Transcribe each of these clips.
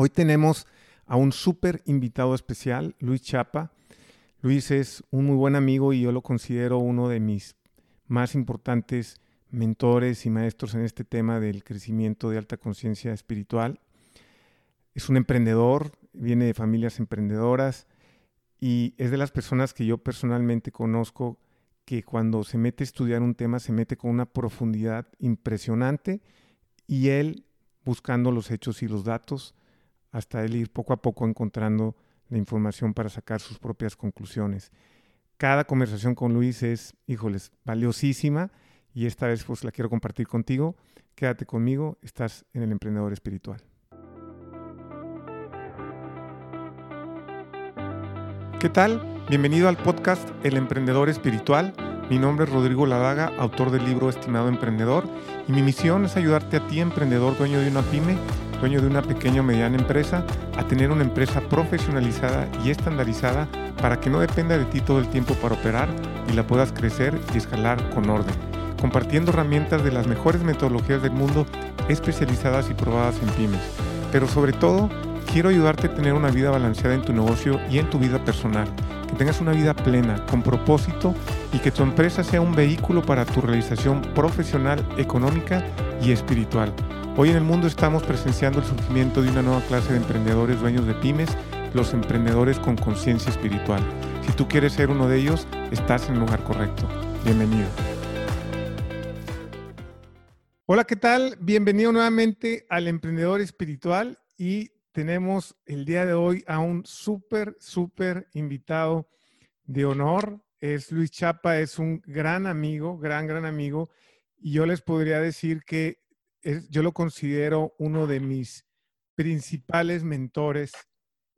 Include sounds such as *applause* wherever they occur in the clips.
Hoy tenemos a un súper invitado especial, Luis Chapa. Luis es un muy buen amigo y yo lo considero uno de mis más importantes mentores y maestros en este tema del crecimiento de alta conciencia espiritual. Es un emprendedor, viene de familias emprendedoras y es de las personas que yo personalmente conozco que cuando se mete a estudiar un tema se mete con una profundidad impresionante y él buscando los hechos y los datos hasta él ir poco a poco encontrando la información para sacar sus propias conclusiones. Cada conversación con Luis es, híjoles, valiosísima y esta vez pues la quiero compartir contigo. Quédate conmigo, estás en el emprendedor espiritual. ¿Qué tal? Bienvenido al podcast El Emprendedor Espiritual. Mi nombre es Rodrigo Ladaga, autor del libro Estimado Emprendedor, y mi misión es ayudarte a ti, emprendedor, dueño de una pyme, dueño de una pequeña o mediana empresa, a tener una empresa profesionalizada y estandarizada para que no dependa de ti todo el tiempo para operar y la puedas crecer y escalar con orden, compartiendo herramientas de las mejores metodologías del mundo especializadas y probadas en pymes. Pero sobre todo, quiero ayudarte a tener una vida balanceada en tu negocio y en tu vida personal, que tengas una vida plena, con propósito y que tu empresa sea un vehículo para tu realización profesional, económica y espiritual. Hoy en el mundo estamos presenciando el surgimiento de una nueva clase de emprendedores dueños de pymes, los emprendedores con conciencia espiritual. Si tú quieres ser uno de ellos, estás en el lugar correcto. Bienvenido. Hola, ¿qué tal? Bienvenido nuevamente al Emprendedor Espiritual y tenemos el día de hoy a un súper, súper invitado de honor. Es Luis Chapa, es un gran amigo, gran, gran amigo. Y yo les podría decir que yo lo considero uno de mis principales mentores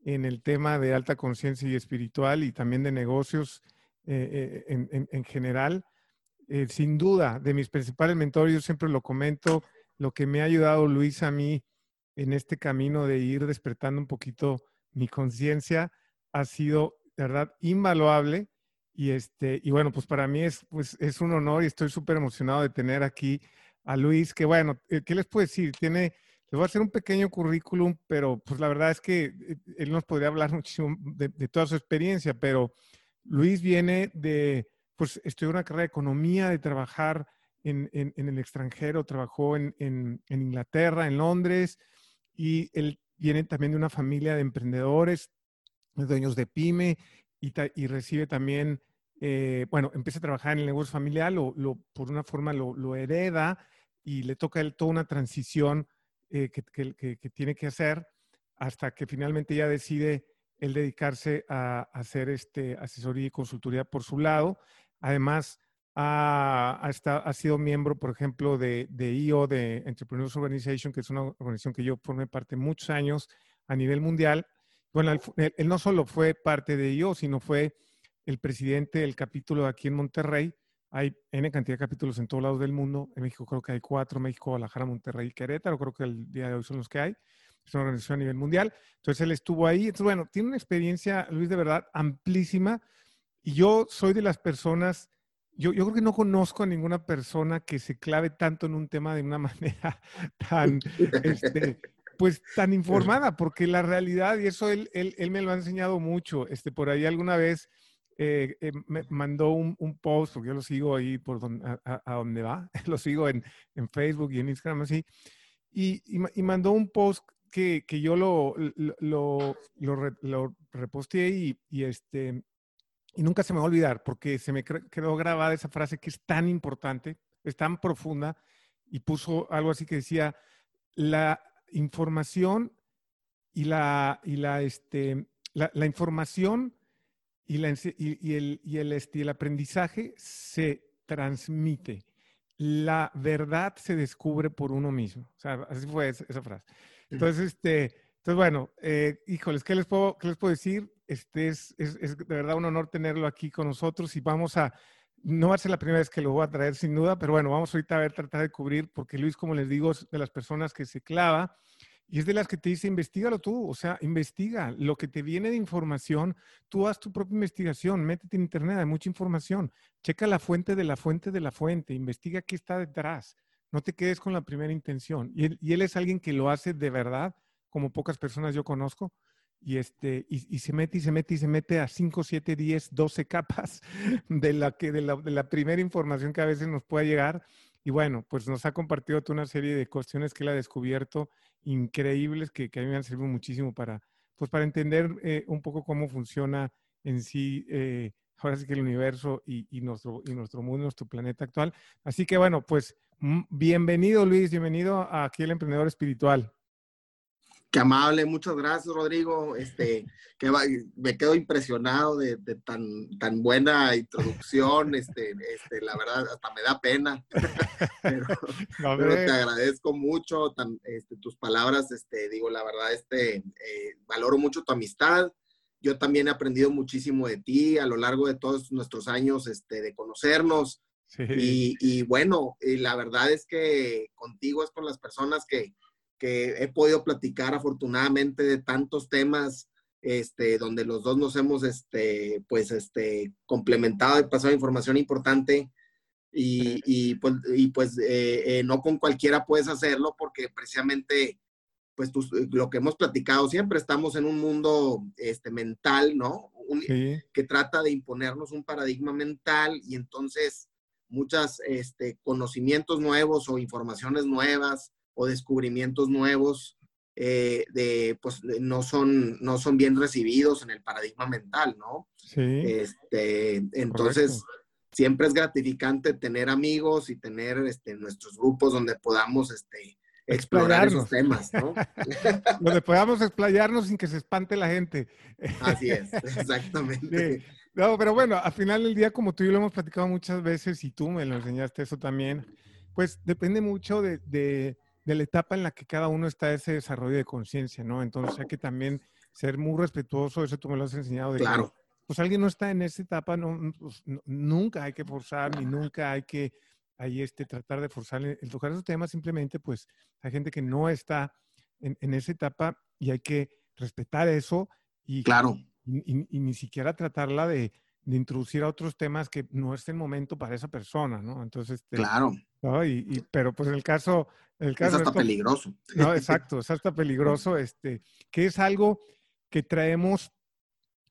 en el tema de alta conciencia y espiritual y también de negocios eh, eh, en, general. Eh, sin duda, de mis principales mentores, yo siempre lo comento, lo que me ha ayudado Luis a mí en este camino de ir despertando un poquito mi conciencia ha sido, de verdad, invaluable. Y, este, y bueno, pues para mí es, pues, es un honor y estoy súper emocionado de tener aquí a Luis, que bueno, eh, ¿qué les puedo decir? Tiene, les voy a hacer un pequeño currículum, pero pues la verdad es que eh, él nos podría hablar *laughs* muchísimo de, toda su experiencia, pero Luis viene de, pues estudió una carrera de economía, de trabajar en, en, el extranjero, trabajó en, en, Inglaterra, en Londres, y él viene también de una familia de emprendedores, de dueños de pyme, y, y recibe también eh, bueno, empieza a trabajar en el negocio familiar, lo, por una forma lo, hereda y le toca a él toda una transición eh, que, tiene que hacer hasta que finalmente ya decide él dedicarse a, hacer este, asesoría y consultoría por su lado. Además, ha, ha, sido miembro, por ejemplo, de, de IO, de Entrepreneurs Organization, que es una organización que yo formé parte muchos años a nivel mundial. Bueno, él no solo fue parte de IO, sino fue el presidente del capítulo aquí en Monterrey. Hay N cantidad de capítulos en todos lados del mundo. En México creo que hay cuatro, México, Guadalajara, Monterrey y Querétaro. Creo que el día de hoy son los que hay. Es una organización a nivel mundial. Entonces él estuvo ahí. Entonces, bueno, tiene una experiencia, Luis, de verdad amplísima. Y yo soy de las personas, yo, yo creo que no conozco a ninguna persona que se clave tanto en un tema de una *laughs* manera tan, este, pues tan *laughs* informada, porque la realidad, y eso él, él, él, me lo ha enseñado mucho, este, por ahí alguna vez eh, eh, me mandó un, post, porque yo lo sigo ahí por donde, a, donde va, *laughs* lo sigo en, en, Facebook y en Instagram así, y, y, mandó un post que, que yo lo, lo, lo, lo reposteé y, y, este, y nunca se me va a olvidar, porque se me quedó grabada esa frase que es tan importante, es tan profunda, y puso algo así que decía, la información y la, y la, este, la, la información y, el, y el, este, el aprendizaje se transmite. La verdad se descubre por uno mismo. O sea, así fue esa, frase. Entonces, este, entonces bueno, eh, híjoles, ¿qué les, puedo, ¿qué les puedo decir? Este es, es, es, de verdad un honor tenerlo aquí con nosotros y vamos a, no va a ser la primera vez que lo voy a traer sin duda, pero bueno, vamos ahorita a ver, tratar de cubrir, porque Luis, como les digo, es de las personas que se clava y es de las que te dice, investigalo tú, o sea, investiga lo que te viene de información, tú haz tu propia investigación, métete en internet, hay mucha información, checa la fuente de la fuente de la fuente, investiga qué está detrás, no te quedes con la primera intención. Y él, es alguien que lo hace de verdad como pocas personas yo conozco. Y, este, y, se mete y se mete y se mete a 5, 7, 10, 12 capas de la, que, de la, de la primera información que a veces nos pueda llegar. Y bueno, pues nos ha compartido toda una serie de cuestiones que él ha descubierto increíbles que, que a mí me han servido muchísimo para, pues para entender eh, un poco cómo funciona en sí, eh, ahora sí que el universo y, y, nuestro, y nuestro mundo, nuestro planeta actual. Así que bueno, pues bienvenido Luis, bienvenido aquí el Emprendedor Espiritual. Qué amable, muchas gracias, Rodrigo. Este, que me quedo impresionado de, tan, tan buena introducción. *laughs* Este, este, la verdad, hasta me da pena. *laughs* pero, te agradezco mucho tan, este, tus palabras. Este, digo, la verdad, este, eh, valoro mucho tu amistad. Yo también he aprendido muchísimo de ti a lo largo de todos nuestros años este, de conocernos. Y, y bueno, y la verdad es que contigo es con las personas que, que he podido platicar afortunadamente de tantos temas este, donde los dos nos hemos este, pues, este, complementado y pasado información importante. Y, y pues, y pues eh, eh, no con cualquiera puedes hacerlo porque precisamente pues lo que hemos platicado siempre estamos en un mundo este, mental, ¿no? Que trata de imponernos un paradigma mental y entonces muchos este, conocimientos nuevos o informaciones nuevas o descubrimientos nuevos eh, de, pues, no, son, no son bien recibidos en el paradigma mental, ¿no? Sí. Este, entonces, siempre es gratificante tener amigos y tener este, nuestros grupos donde podamos este, explorar esos temas, ¿no? *laughs* donde podamos explayarnos sin que se espante la gente. Así es, *laughs* exactamente. No, pero bueno, al final del día, como tú y yo lo hemos platicado muchas veces y tú me lo enseñaste eso también, pues depende mucho de de la etapa en la que cada uno está ese desarrollo de conciencia, ¿no? Entonces hay que también ser muy respetuoso, eso tú me lo has enseñado. De claro. pues alguien no está en esa etapa, pues, no, nunca hay que forzar, ni nunca hay que ahí este, tratar de forzar el tocar esos temas, simplemente pues hay gente que no está en, en esa etapa y hay que respetar eso y, claro. y, y, ni siquiera tratarla de, de, introducir a otros temas que no es el momento para esa persona, ¿no? Entonces, este, claro. Y, pero pues el caso, el caso es hasta peligroso. No, *laughs* exacto, es hasta peligroso, este, que es algo que traemos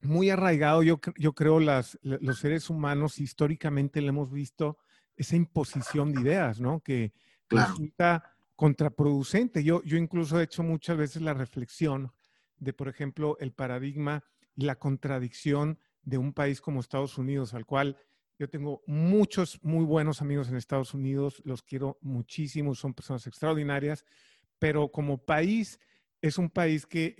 muy arraigado, yo, yo creo, las, los seres humanos históricamente le hemos visto esa imposición de ideas, ¿no? Que resulta contraproducente. Yo, yo incluso he hecho muchas veces la reflexión de, por ejemplo, el paradigma y la contradicción de un país como Estados Unidos, al cual yo tengo muchos muy buenos amigos en Estados Unidos, los quiero muchísimo, son personas extraordinarias, pero como país es un país que,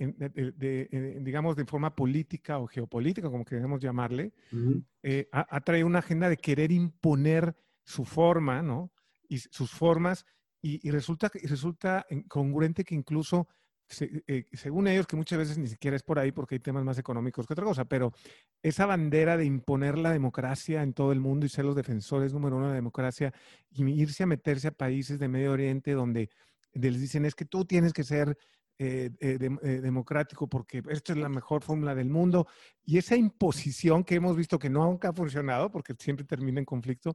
de, digamos, de forma política o geopolítica, como queremos llamarle, eh, ha, traído una agenda de querer imponer su forma, ¿no? Y sus formas, y, y resulta, resulta congruente que incluso eh, según ellos, que muchas veces ni siquiera es por ahí porque hay temas más económicos que otra cosa, pero esa bandera de imponer la democracia en todo el mundo y ser los defensores número uno de la democracia y irse a meterse a países de Medio Oriente donde les dicen es que tú tienes que ser eh, eh, democrático porque esta es la mejor fórmula del mundo. Y esa imposición que hemos visto que nunca ha funcionado porque siempre termina en conflicto,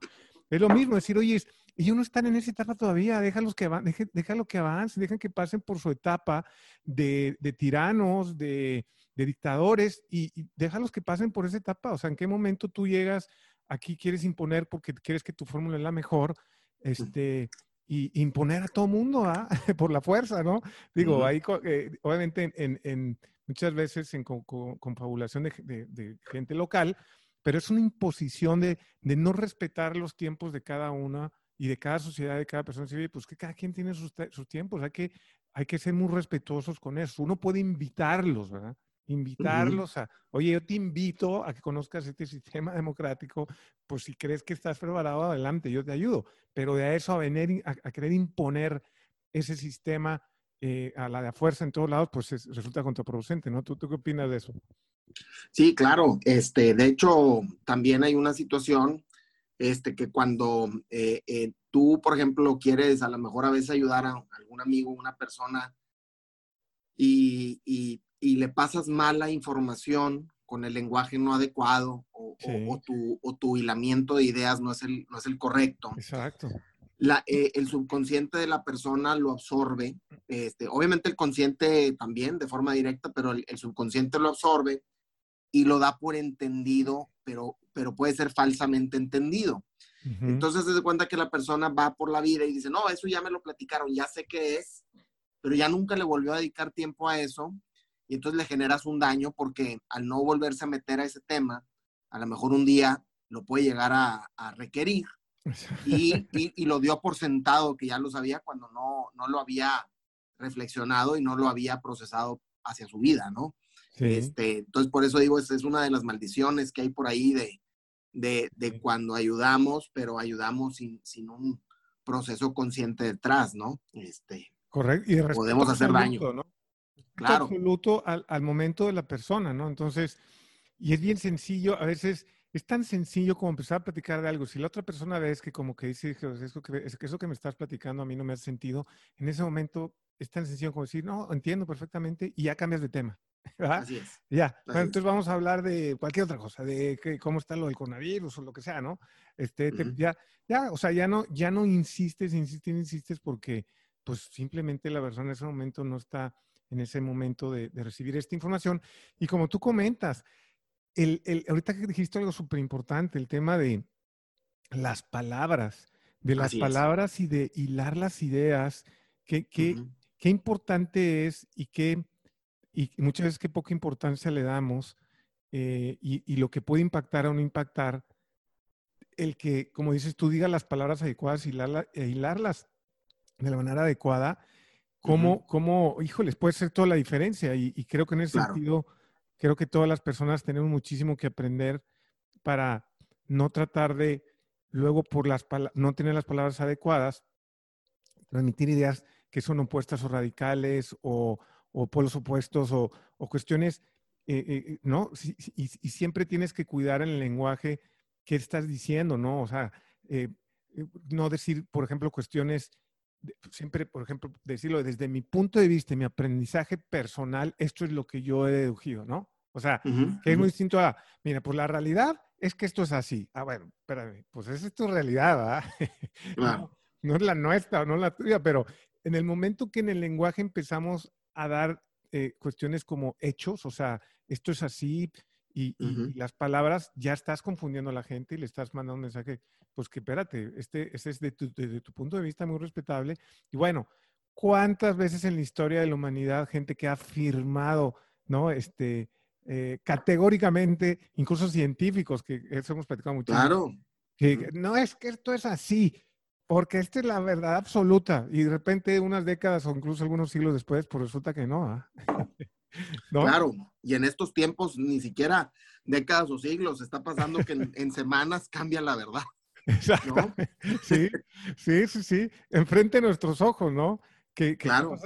es lo mismo, decir, oye, ellos no están en esa etapa todavía, déjalos que, deje, déjalo que avancen, dejen que pasen por su etapa de, de tiranos, de, de dictadores, y, y, déjalos que pasen por esa etapa. O sea, ¿en qué momento tú llegas aquí, quieres imponer porque quieres que tu fórmula es la mejor? Este, y imponer a todo mundo ¿ah? *laughs* por la fuerza, ¿no? Digo, ahí eh, obviamente en, en, muchas veces en confabulación de, de, de, gente local, pero es una imposición de, de, no respetar los tiempos de cada una y de cada sociedad, de cada persona civil, pues que cada quien tiene sus, sus, tiempos, hay que, hay que ser muy respetuosos con eso. Uno puede invitarlos, ¿verdad? Invitarlos a, oye, yo te invito a que conozcas este sistema *laughs* democrático, pues si crees que estás preparado, adelante, yo te ayudo. Pero de eso a venir, a, a querer imponer ese sistema eh, a la de fuerza en todos lados, pues resulta contraproducente, ¿no? ¿Tú, ¿Tú qué opinas de eso? Sí, claro. Este, de hecho, también hay una situación este, que cuando eh, eh, tú, por ejemplo, quieres a lo mejor a veces ayudar a algún amigo, una persona, y, y, y le pasas mala información con el lenguaje no adecuado o, sí. o, o, tu, o, tu, hilamiento de ideas no es, el, no es el correcto. Exacto. eh, el subconsciente de la persona lo absorbe. Este, obviamente el consciente también de forma directa, pero el, subconsciente lo absorbe y lo da por entendido, pero, pero puede ser falsamente entendido. Entonces se da cuenta que la persona va por la vida y dice, no, eso ya me lo platicaron, ya sé qué es, pero ya nunca le volvió a dedicar tiempo a eso y entonces le generas un daño porque al no volverse a meter a ese tema, a lo mejor un día lo puede llegar a, requerir *laughs* y, y, lo dio por sentado que ya lo sabía cuando no, no lo había reflexionado y no lo había procesado hacia su vida, ¿no? Este, entonces, por eso digo, es, es una de las maldiciones que hay por ahí de, de, de cuando ayudamos, pero ayudamos sin, sin, un proceso consciente detrás, ¿no? Este, Correcto. Y podemos hacer daño. ¿no? Claro. Absoluto al, al, momento de la persona, ¿no? Entonces, y es bien sencillo, a veces es tan sencillo como empezar a platicar de algo. Si la otra persona ves que como que dice, eso que, eso que me estás platicando a mí no me hace sentido, en ese momento es tan sencillo como decir, no, entiendo perfectamente y ya cambias de tema. *laughs* Así es. Ya, entonces vamos a hablar de cualquier otra cosa, de que, cómo está lo del coronavirus o lo que sea, ¿no? Este, ya, ya, o sea, ya no, ya no insistes, insistes, insistes porque pues simplemente la persona en ese momento no está en ese momento de, recibir esta información. Y como tú comentas, el, el, ahorita que dijiste algo súper importante, el tema de las palabras, de las palabras y de hilar las ideas, qué, qué, qué importante es y qué y muchas veces qué poca importancia le damos eh, y, lo que puede impactar o no impactar, el que, como dices tú, diga las palabras adecuadas y e hilarlas de la manera adecuada, cómo, cómo, híjoles, puede ser toda la diferencia. Y, creo que en ese sentido, creo que todas las personas tenemos muchísimo que aprender para no tratar de, luego por las no tener las palabras adecuadas, transmitir ideas que son opuestas o radicales o, o polos opuestos o, o cuestiones, eh, eh, ¿no? Y, siempre tienes que cuidar el lenguaje qué estás diciendo, ¿no? O sea, eh, no decir, por ejemplo, cuestiones, siempre, por ejemplo, decirlo desde mi punto de vista, mi aprendizaje personal, esto es lo que yo he deducido, ¿no? O sea, que es muy distinto a, mira, pues la realidad es que esto es así. Ah, bueno, espérame, pues esa es tu realidad, ¿verdad? *laughs* no, no, es la nuestra, no la tuya, pero en el momento que en el lenguaje empezamos a dar eh, cuestiones como hechos, o sea, esto es así y, las palabras, ya estás confundiendo a la gente y le estás mandando un mensaje, pues que espérate, este, este es de tu, tu punto de vista muy respetable. Y bueno, ¿cuántas veces en la historia de la humanidad gente que ha afirmado, ¿no? Este, eh, categóricamente, incluso científicos, que eso hemos platicado mucho. Claro. Que, no es que esto es así. Porque esta es la verdad absoluta y de repente unas décadas o incluso algunos siglos después, pues resulta que no. ¿ah? *laughs* Claro, y en estos tiempos ni siquiera décadas o siglos, está pasando que en, semanas cambia la verdad. *laughs* *laughs* Sí, sí, sí, sí, enfrente de nuestros ojos, ¿no? Que, claro.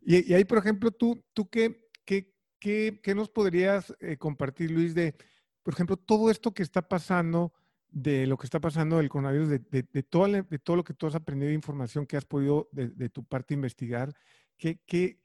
Y, y, ahí, por ejemplo, tú, tú qué, qué, qué, qué nos podrías eh, compartir, Luis, de, por ejemplo, todo esto que está pasando de lo que está pasando del coronavirus, de, de, todo, de todo lo que tú has aprendido de información que has podido de, tu parte investigar, ¿qué, qué,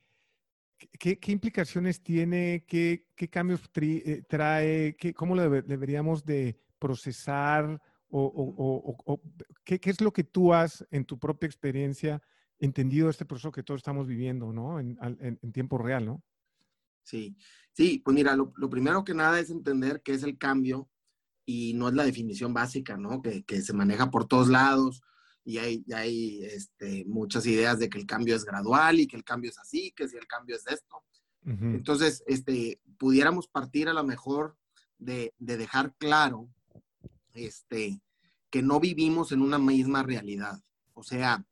qué, qué implicaciones tiene? ¿Qué, cambios eh, trae? ¿Cómo lo deberíamos de procesar? ¿O, o, o ¿qué, ¿qué, es lo que tú has en tu propia experiencia entendido este proceso que todos estamos viviendo, ¿no? En, en, en tiempo real, ¿no? Sí, sí, pues mira, lo, lo primero que nada es entender qué es el cambio y no es la definición básica, ¿no? Que, que se maneja por todos lados y hay, hay este, muchas ideas de que el cambio es gradual y que el cambio es así, que si el cambio es esto. Entonces, este, pudiéramos partir a lo mejor de, de, dejar claro este, que no vivimos en una misma realidad. O sea,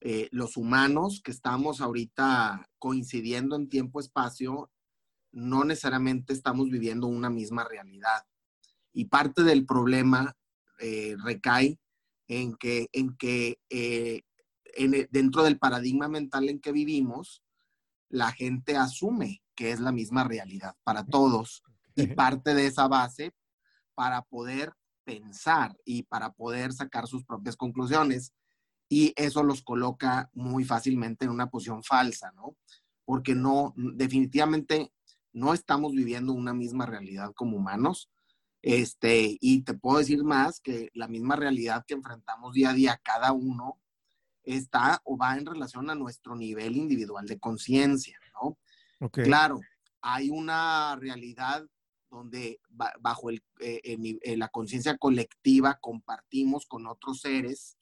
eh, los humanos que estamos ahorita coincidiendo en tiempo-espacio, no necesariamente estamos viviendo una misma realidad. Y parte del problema eh, recae en que, en que eh, dentro del paradigma mental en que vivimos, la gente asume que es la misma realidad para todos y parte de esa base para poder pensar y para poder sacar sus propias conclusiones. Y eso los coloca muy fácilmente en una posición falsa, ¿no? Porque no, definitivamente no estamos viviendo una misma realidad como humanos. Este, y te puedo decir más que la misma realidad que enfrentamos día a día cada uno está o va en relación a nuestro nivel individual de conciencia, ¿no? Claro, hay una realidad donde bajo el, eh, eh, la conciencia colectiva compartimos con otros seres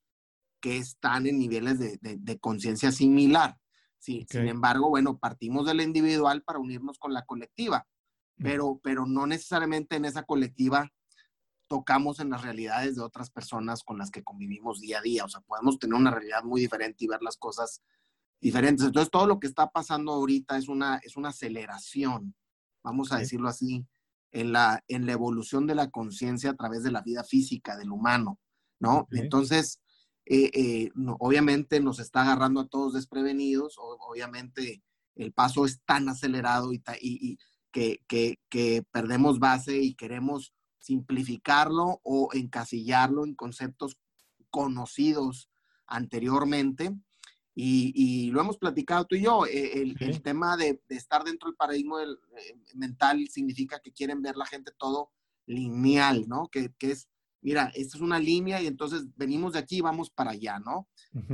que están en niveles de, de, conciencia similar. Sí, Sin embargo, bueno, partimos del individual para unirnos con la colectiva, pero, pero no necesariamente en esa colectiva tocamos en las realidades de otras personas con las que convivimos día a día. O sea, podemos tener una realidad muy diferente y ver las cosas diferentes. Entonces, todo lo que está pasando ahorita es una, es una aceleración, vamos a decirlo así, en la, en la evolución de la conciencia a través de la vida física del humano, ¿no? Entonces, eh, eh, obviamente nos está agarrando a todos desprevenidos, obviamente el paso es tan acelerado y, y, que, que, que perdemos base y queremos simplificarlo o encasillarlo en conceptos conocidos anteriormente. Y, lo hemos platicado tú y yo, eh, el, tema de, estar dentro del paradigma eh, mental significa que quieren ver la gente todo lineal, ¿no? Que, es, mira, esta es una línea y entonces venimos de aquí y vamos para allá, ¿no?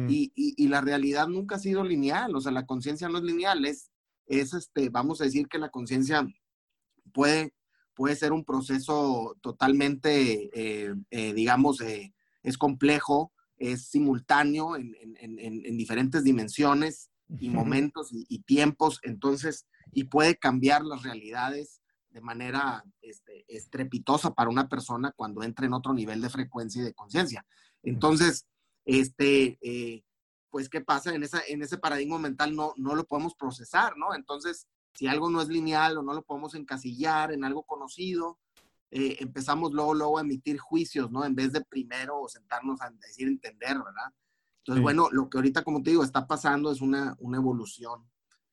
y, y, la realidad nunca ha sido lineal, o sea, la conciencia no es lineal, es, es este, vamos a decir que la conciencia puede puede ser un proceso totalmente, eh, eh, digamos, eh, es complejo, es simultáneo en, diferentes dimensiones y momentos y, tiempos, entonces, y puede cambiar las realidades de manera este, estrepitosa para una persona cuando entra en otro nivel de frecuencia y de conciencia. Entonces, este, pues, ¿qué pasa? En, esa, en ese paradigma mental no, no lo podemos procesar, ¿no? Entonces, si algo no es lineal o no lo podemos encasillar en algo conocido, eh, empezamos luego, luego a emitir juicios, ¿no? En vez de primero sentarnos a decir entender, ¿verdad? Entonces, bueno, lo que ahorita, como te digo, está pasando es una, una evolución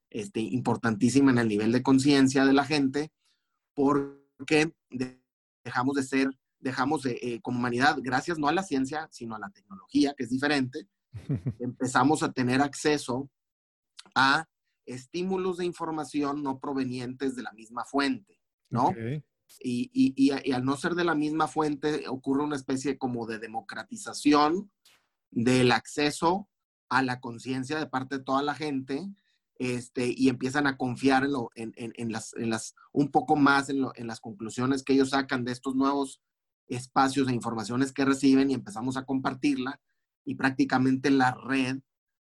este, importantísima en el nivel de conciencia de la gente, porque dejamos de ser, dejamos de, eh, como humanidad, gracias no a la ciencia, sino a la tecnología, que es diferente, *laughs* empezamos a tener acceso a estímulos de información no provenientes de la misma fuente, ¿no? Y, y, y, al no ser de la misma fuente, ocurre una especie como de democratización del acceso a la conciencia de parte de toda la gente, este, y empiezan a confiar en, lo, en, en, las, en las, un poco más en, lo, en las conclusiones que ellos sacan de estos nuevos espacios de informaciones que reciben y empezamos a compartirla y prácticamente la red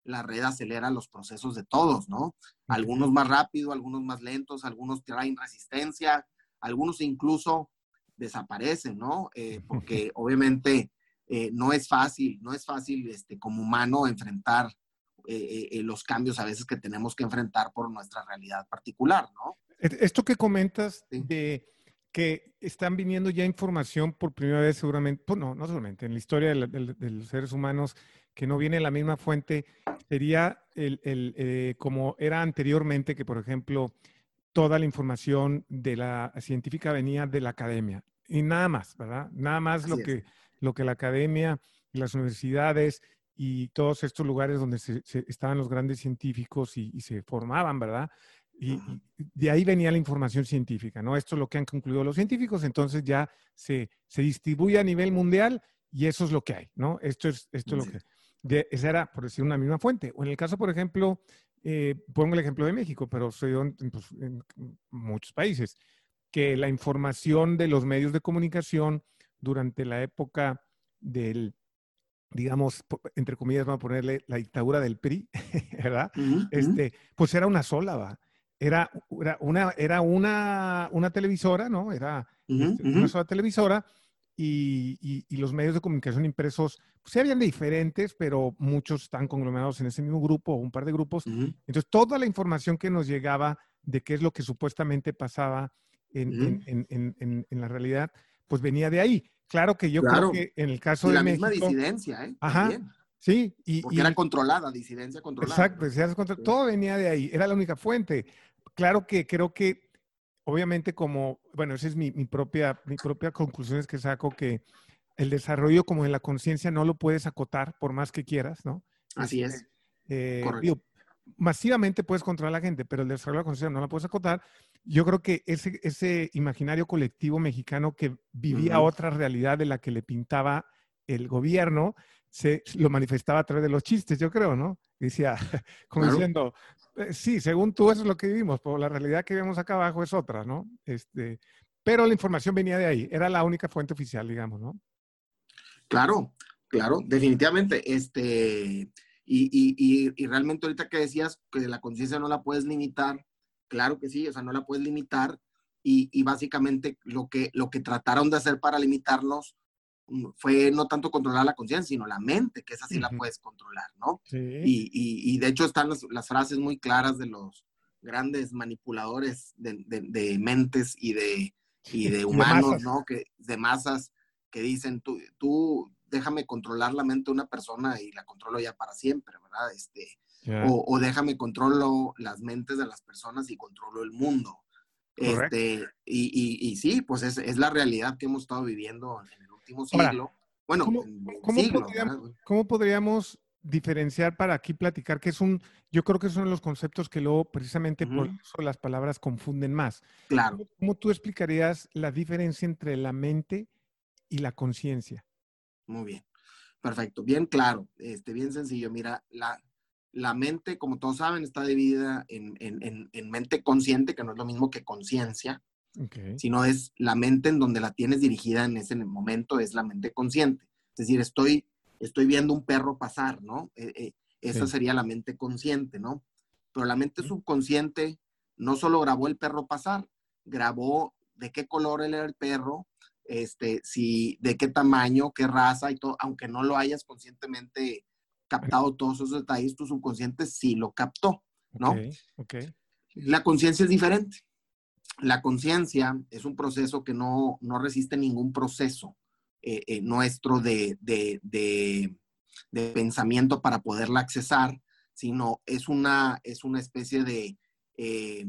la red acelera los procesos de todos, ¿no? Algunos más rápido, algunos más lentos, algunos traen resistencia, algunos incluso desaparecen, ¿no? Eh, *laughs* porque obviamente eh, no es fácil, no es fácil este, como humano enfrentar eh, los cambios a veces que tenemos que enfrentar por nuestra realidad particular, ¿no? Esto que comentas de que están viniendo ya información por primera vez seguramente, pues no, no solamente en la historia de los seres humanos, que no viene de la misma fuente, sería el, eh, como era anteriormente, que por ejemplo, toda la información de la científica venía de la academia y nada más, ¿verdad? Nada más lo que, lo que la academia y las universidades y todos estos lugares donde se, estaban los grandes científicos y, se formaban, ¿verdad? Y, de ahí venía la información científica, ¿no? Esto es lo que han concluido los científicos, entonces ya se, se distribuye a nivel mundial y eso es lo que hay, ¿no? Esto es, esto es lo que esa era, por decir, una misma fuente. O en el caso, por ejemplo, eh, pongo el ejemplo de México, pero soy pues, en, muchos países, que la información de los medios de comunicación durante la época del, digamos, entre comillas, vamos a ponerle la dictadura del PRI, *laughs* ¿verdad? este, pues era una sola, ¿va? Era, era, una, era una, una televisora, ¿no? Era este, una sola televisora y, los medios de comunicación impresos, pues sí habían de diferentes, pero muchos están conglomerados en ese mismo grupo o un par de grupos. Entonces, toda la información que nos llegaba de qué es lo que supuestamente pasaba en, la realidad, pues venía de ahí. Claro que yo creo que en el caso y de la misma disidencia, ¿eh? Ajá. Sí, y, Porque era controlada, disidencia controlada. Exacto, todo venía de ahí, era la única fuente. Claro que creo que obviamente como, bueno, esa es mi, propia, mi propia conclusión es que saco que el desarrollo como en la conciencia no lo puedes acotar por más que quieras, ¿no? Así es. Este, eh, Correcto. masivamente puedes controlar a la gente, pero el desarrollo de la conciencia no lo puedes acotar. Yo creo que ese, ese imaginario colectivo mexicano que vivía otra realidad de la que le pintaba el gobierno, se lo manifestaba a través de los chistes, yo creo, ¿no? Decía, *laughs* como diciendo, eh, sí, según tú eso es lo que vivimos, pero la realidad que vemos acá abajo es otra, ¿no? Este, pero la información venía de ahí, era la única fuente oficial, digamos, ¿no? Claro, claro, definitivamente. Este, y, y, realmente ahorita que decías que la conciencia no la puedes limitar, claro que sí, o sea, no la puedes limitar. Y, y, básicamente lo que, lo que trataron de hacer para limitarnos fue no tanto controlar la conciencia, sino la mente, que esa sí la puedes controlar, ¿no? Sí. Y, y, de hecho están las, las, frases muy claras de los grandes manipuladores de, de, mentes y de, y de *laughs* humanos, ¿no? Que, de masas que dicen, tú, tú déjame controlar la mente de una persona y la controlo ya para siempre, ¿verdad? Este, o, déjame controlo las mentes de las personas y controlo el mundo. Este, y, y, sí, pues es, es, la realidad que hemos estado viviendo en el siglo. bueno, ¿cómo, ¿cómo, podríamos, diferenciar para aquí platicar que es un, yo creo que son los conceptos que luego precisamente por eso las palabras confunden más. Claro. ¿Cómo, tú explicarías la diferencia entre la mente y la conciencia? Muy bien. Perfecto. Bien claro. Este, bien sencillo. Mira, la, la mente, como todos saben, está dividida en, en, en, mente consciente, que no es lo mismo que conciencia, sino es la mente en donde la tienes dirigida en ese momento, es la mente consciente. Es decir, estoy, estoy viendo un perro pasar, ¿no? Eh, eh, esa sería la mente consciente, ¿no? Pero la mente subconsciente no solo grabó el perro pasar, grabó de qué color era el perro, este, si, de qué tamaño, qué raza y todo, aunque no lo hayas conscientemente captado todos esos detalles, tu subconsciente sí lo captó, ¿no? Okay, La conciencia es diferente. La conciencia es un proceso que no, no resiste ningún proceso eh, eh, nuestro de, de, de, de, pensamiento para poderla accesar, sino es una, es una especie de eh,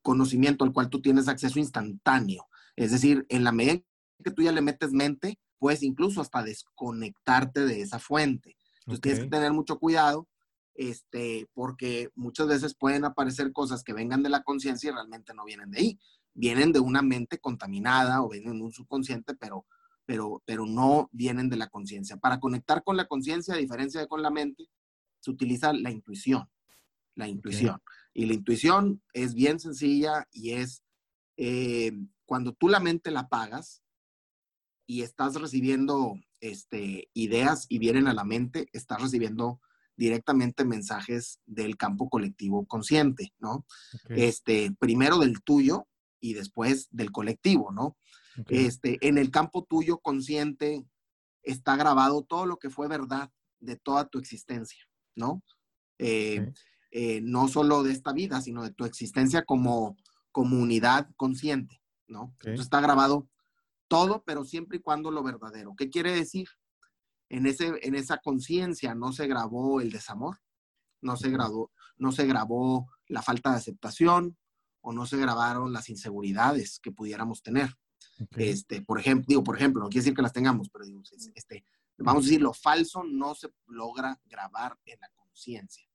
conocimiento al cual tú tienes acceso instantáneo. Es decir, en la medida que tú ya le metes mente, puedes incluso hasta desconectarte de esa fuente. Entonces tienes que tener mucho cuidado, este, porque muchas veces pueden aparecer cosas que vengan de la conciencia y realmente no vienen de ahí. Vienen de una mente contaminada o vienen de un subconsciente, pero, pero, pero no vienen de la conciencia. Para conectar con la conciencia, a diferencia de con la mente, se utiliza la intuición. La intuición. Y la intuición es bien sencilla y es eh, cuando tú la mente la pagas, y estás recibiendo este, ideas y vienen a la mente, estás recibiendo directamente mensajes del campo colectivo consciente, ¿no? Este, primero del tuyo y después del colectivo, ¿no? Este, en el campo tuyo consciente está grabado todo lo que fue verdad de toda tu existencia, ¿no? Eh, eh, no solo de esta vida, sino de tu existencia como comunidad consciente, ¿no? Entonces está grabado todo, pero siempre y cuando lo verdadero. ¿Qué quiere decir? En, ese, en esa conciencia no se grabó el desamor, no se, grabó, no se grabó la falta de aceptación o no se grabaron las inseguridades que pudiéramos tener. Este, por ejemplo, digo, por ejemplo, no quiere decir que las tengamos, pero digo, este, vamos a decir, lo falso no se logra grabar en la conciencia.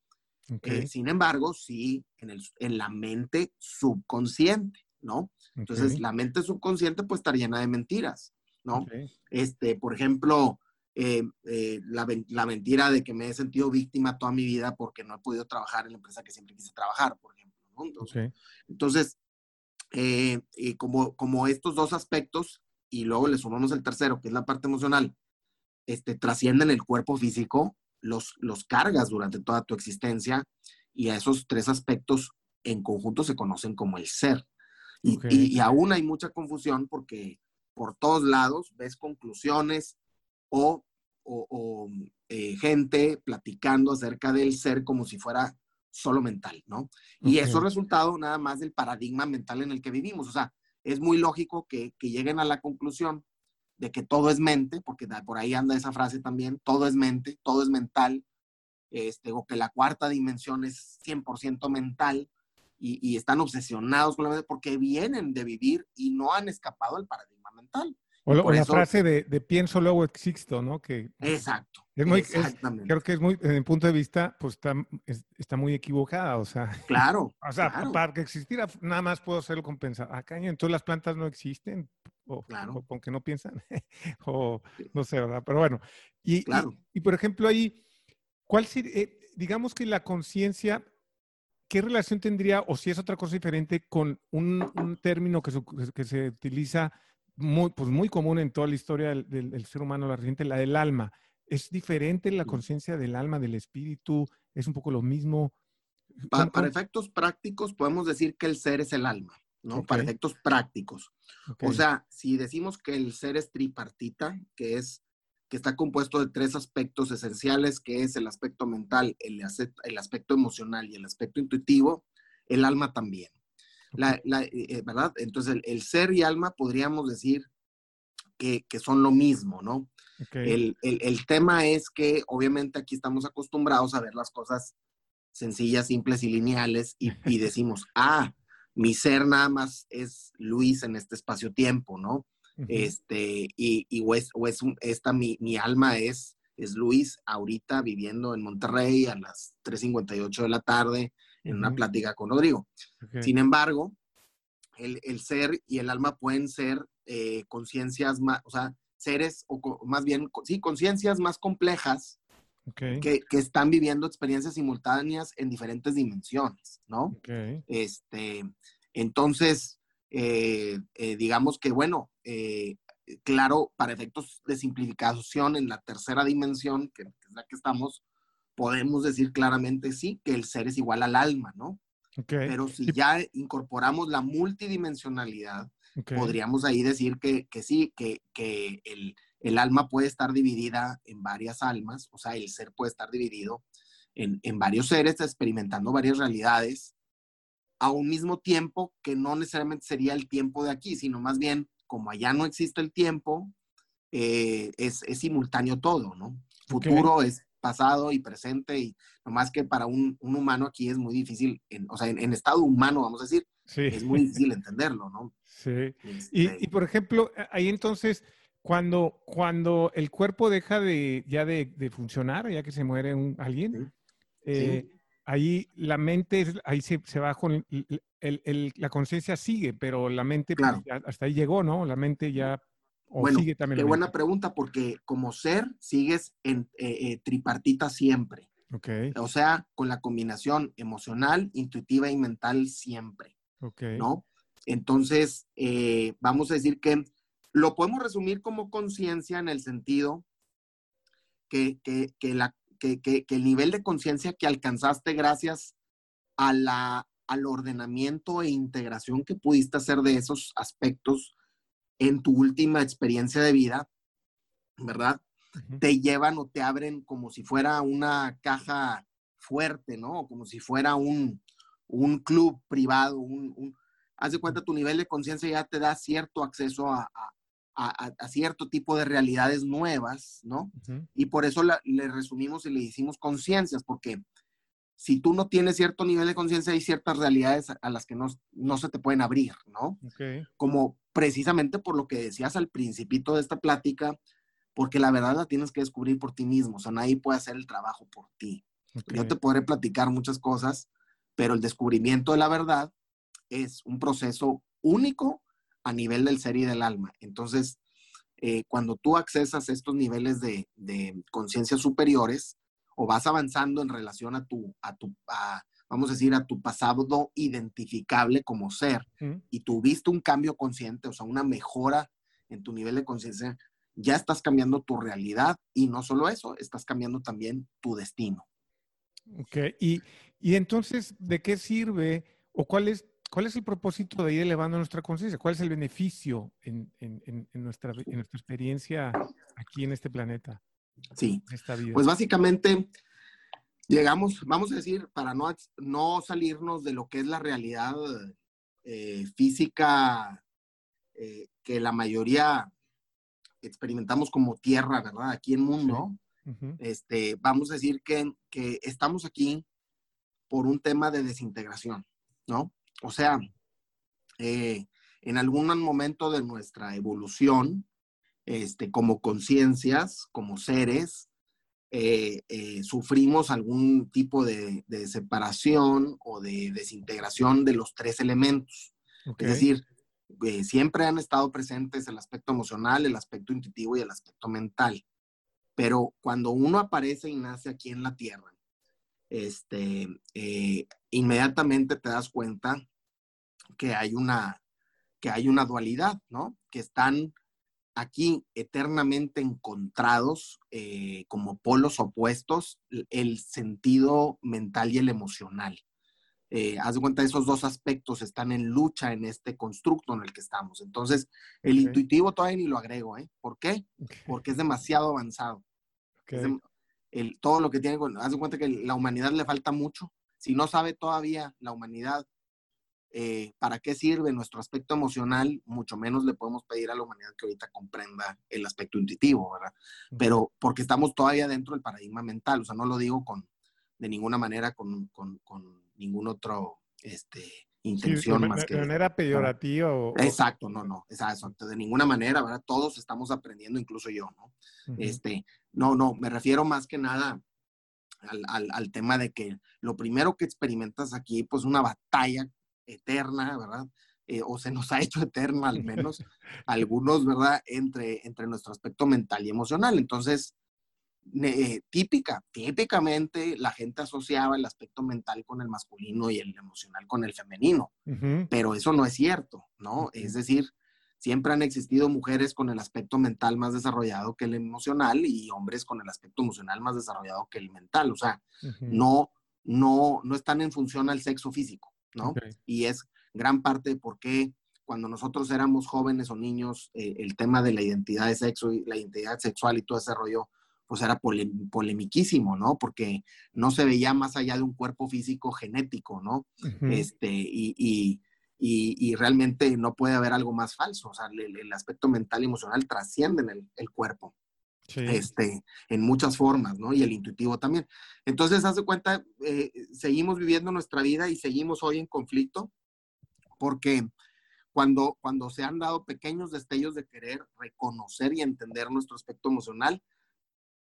Eh, sin embargo, sí en, el, en la mente subconsciente. ¿no? Entonces, la mente subconsciente puede estar llena de mentiras, ¿no? Este, por ejemplo, eh, eh, la, mentira de que me he sentido víctima toda mi vida porque no he podido trabajar en la empresa que siempre quise trabajar, por ejemplo, Entonces, eh, y como, como estos dos aspectos, y luego le sumamos el tercero, que es la parte emocional, este, trascienden el cuerpo físico, los, los cargas durante toda tu existencia, y a esos tres aspectos en conjunto se conocen como el ser. Y, aún hay mucha confusión porque por todos lados ves conclusiones o, eh, gente platicando acerca del ser como si fuera solo mental, ¿no? Y eso es resultado nada más del paradigma mental en el que vivimos. O sea, es muy lógico que, lleguen a la conclusión de que todo es mente, porque por ahí anda esa frase también, todo es mente, todo es mental, este, o que la cuarta dimensión es 100% mental, y, están obsesionados con la mente porque vienen de vivir y no han escapado al paradigma mental. O, la frase de, pienso, luego existo, ¿no? Que exacto. Es muy, exactamente. creo que es muy, desde mi punto de vista, pues está, está muy equivocada, o sea. *laughs* Claro. o sea, para que existiera, nada más puedo hacerlo con pensar, ah, entonces las plantas no existen. o, con que no piensan, *laughs* o no sé, ¿verdad? Pero bueno, y, y, por ejemplo ahí, ¿cuál sería, eh, digamos que la conciencia, ¿qué relación tendría, o si es otra cosa diferente, con un, término que, que, se utiliza muy, pues muy común en toda la historia del, del, ser humano, la reciente, la del alma? ¿Es diferente la conciencia del alma, del espíritu? ¿Es un poco lo mismo? Para, efectos prácticos podemos decir que el ser es el alma, ¿no? Para efectos prácticos. O sea, si decimos que el ser es tripartita, que es que está compuesto de tres aspectos esenciales, que es el aspecto mental, el, el aspecto emocional y el aspecto intuitivo, el alma también. La, eh, eh, ¿Verdad? Entonces, el, ser y alma podríamos decir que, que son lo mismo, ¿no? El, el, el, tema es que obviamente aquí estamos acostumbrados a ver las cosas sencillas, simples y lineales y, *laughs* y decimos, ah, mi ser nada más es Luis en este espacio-tiempo, ¿no? Este, y, y o es, o es esta, mi, mi, alma es, es Luis ahorita viviendo en Monterrey a las 3.58 de la tarde en una plática con Rodrigo. Sin embargo, el, el, ser y el alma pueden ser eh, conciencias más, o sea, seres, o más bien, sí, conciencias más complejas que, están viviendo experiencias simultáneas en diferentes dimensiones, ¿no? Este, entonces, eh, eh, digamos que, bueno, eh, claro, para efectos de simplificación en la tercera dimensión, que, es la que estamos, podemos decir claramente sí, que el ser es igual al alma, ¿no? Pero si ya incorporamos la multidimensionalidad, podríamos ahí decir que, que sí, que, que el, el alma puede estar dividida en varias almas, o sea, el ser puede estar dividido en, varios seres experimentando varias realidades a un mismo tiempo que no necesariamente sería el tiempo de aquí, sino más bien como allá no existe el tiempo, eh, es, simultáneo todo, ¿no? Futuro es pasado y presente y nomás que para un, humano aquí es muy difícil, o sea, en, estado humano, vamos a decir, es muy difícil entenderlo, ¿no? Sí. y, y, por ejemplo, ahí entonces, cuando, cuando el cuerpo deja de, ya de, funcionar, ya que se muere un, alguien, eh, ahí la mente, ahí se, se va con, el, la conciencia sigue, pero la mente pues, hasta ahí llegó, ¿no? La mente ya o sigue también. Qué buena pregunta, porque como ser sigues en eh, eh, tripartita siempre. Okay. O sea, con la combinación emocional, intuitiva y mental siempre. Okay. ¿No? Entonces, vamos a decir que lo podemos resumir como conciencia en el sentido que, la, el nivel de conciencia que alcanzaste gracias a la, al ordenamiento e integración que pudiste hacer de esos aspectos en tu última experiencia de vida, ¿verdad? Te llevan o te abren como si fuera una caja fuerte, ¿no? Como si fuera un, club privado, un, haz de cuenta, tu nivel de conciencia ya te da cierto acceso a, a, cierto tipo de realidades nuevas, ¿no? Y por eso le resumimos y le hicimos conciencias, porque si tú no tienes cierto nivel de conciencia, hay ciertas realidades a, las que no, no, se te pueden abrir, ¿no? Como precisamente por lo que decías al principito de esta plática, porque la verdad la tienes que descubrir por ti mismo, o sea, nadie puede hacer el trabajo por ti. Yo te podré platicar muchas cosas, pero el descubrimiento de la verdad es un proceso único a nivel del ser y del alma. Entonces, eh, cuando tú accesas estos niveles de, conciencia superiores o vas avanzando en relación a tu, a tu vamos a decir, a tu pasado identificable como ser y tuviste un cambio consciente, o sea, una mejora en tu nivel de conciencia, ya estás cambiando tu realidad y no solo eso, estás cambiando también tu destino. Ok, y, y entonces, ¿de qué sirve o cuál es ¿Cuál es el propósito de ir elevando nuestra conciencia? ¿Cuál es el beneficio en, nuestra, experiencia aquí en este planeta? Sí. Pues básicamente llegamos, vamos a decir, para no, no salirnos de lo que es la realidad eh, física eh, que la mayoría experimentamos como tierra, ¿verdad? Aquí en mundo, este, vamos a decir que, que estamos aquí por un tema de desintegración, ¿no? O sea, eh, en algún momento de nuestra evolución, este, como conciencias, como seres, eh, eh, sufrimos algún tipo de, separación o de desintegración de los tres elementos. Es decir, eh, siempre han estado presentes el aspecto emocional, el aspecto intuitivo y el aspecto mental. Pero cuando uno aparece y nace aquí en la Tierra, este, eh, inmediatamente te das cuenta que hay una, que hay una dualidad, ¿no? Que están aquí eternamente encontrados eh, como polos opuestos el sentido mental y el emocional. Eh, haz de cuenta, esos dos aspectos están en lucha en este constructo en el que estamos. Entonces, el intuitivo todavía ni lo agrego, ¿eh? ¿Por qué? Porque es demasiado avanzado. el, todo lo que tiene, haz de cuenta que la humanidad le falta mucho. Si no sabe todavía la humanidad eh, para qué sirve nuestro aspecto emocional, mucho menos le podemos pedir a la humanidad que ahorita comprenda el aspecto intuitivo, ¿verdad? Pero porque estamos todavía dentro del paradigma mental, o sea, no lo digo con, de ninguna manera con, con, con ningún otro, este, intención más que... De manera peyorativa o... Exacto, no, no, exacto, de ninguna manera, ¿verdad? Todos estamos aprendiendo, incluso yo, ¿no? Este, no, no, me refiero más que nada al, al, al, tema de que lo primero que experimentas aquí, pues una batalla eterna, ¿verdad? Eh, o se nos ha hecho eterna al *laughs* menos, algunos, ¿verdad? Entre, entre nuestro aspecto mental y emocional. Entonces, eh, típica, típicamente la gente asociaba el aspecto mental con el masculino y el emocional con el femenino, pero eso no es cierto, ¿no? Es decir, siempre han existido mujeres con el aspecto mental más desarrollado que el emocional y hombres con el aspecto emocional más desarrollado que el mental, o sea, no, no, no están en función al sexo físico. ¿No? Y es gran parte de por qué cuando nosotros éramos jóvenes o niños, eh, el tema de la identidad de sexo y la identidad sexual y todo ese rollo, pues era polemiquísimo, ¿no? Porque no se veía más allá de un cuerpo físico genético, ¿no? Este, y, y, y, realmente no puede haber algo más falso, o sea, el, aspecto mental y emocional trascienden el, el cuerpo este, en muchas formas, ¿no? Y el intuitivo también. Entonces, haz de cuenta, eh, seguimos viviendo nuestra vida y seguimos hoy en conflicto porque cuando, cuando se han dado pequeños destellos de querer reconocer y entender nuestro aspecto emocional,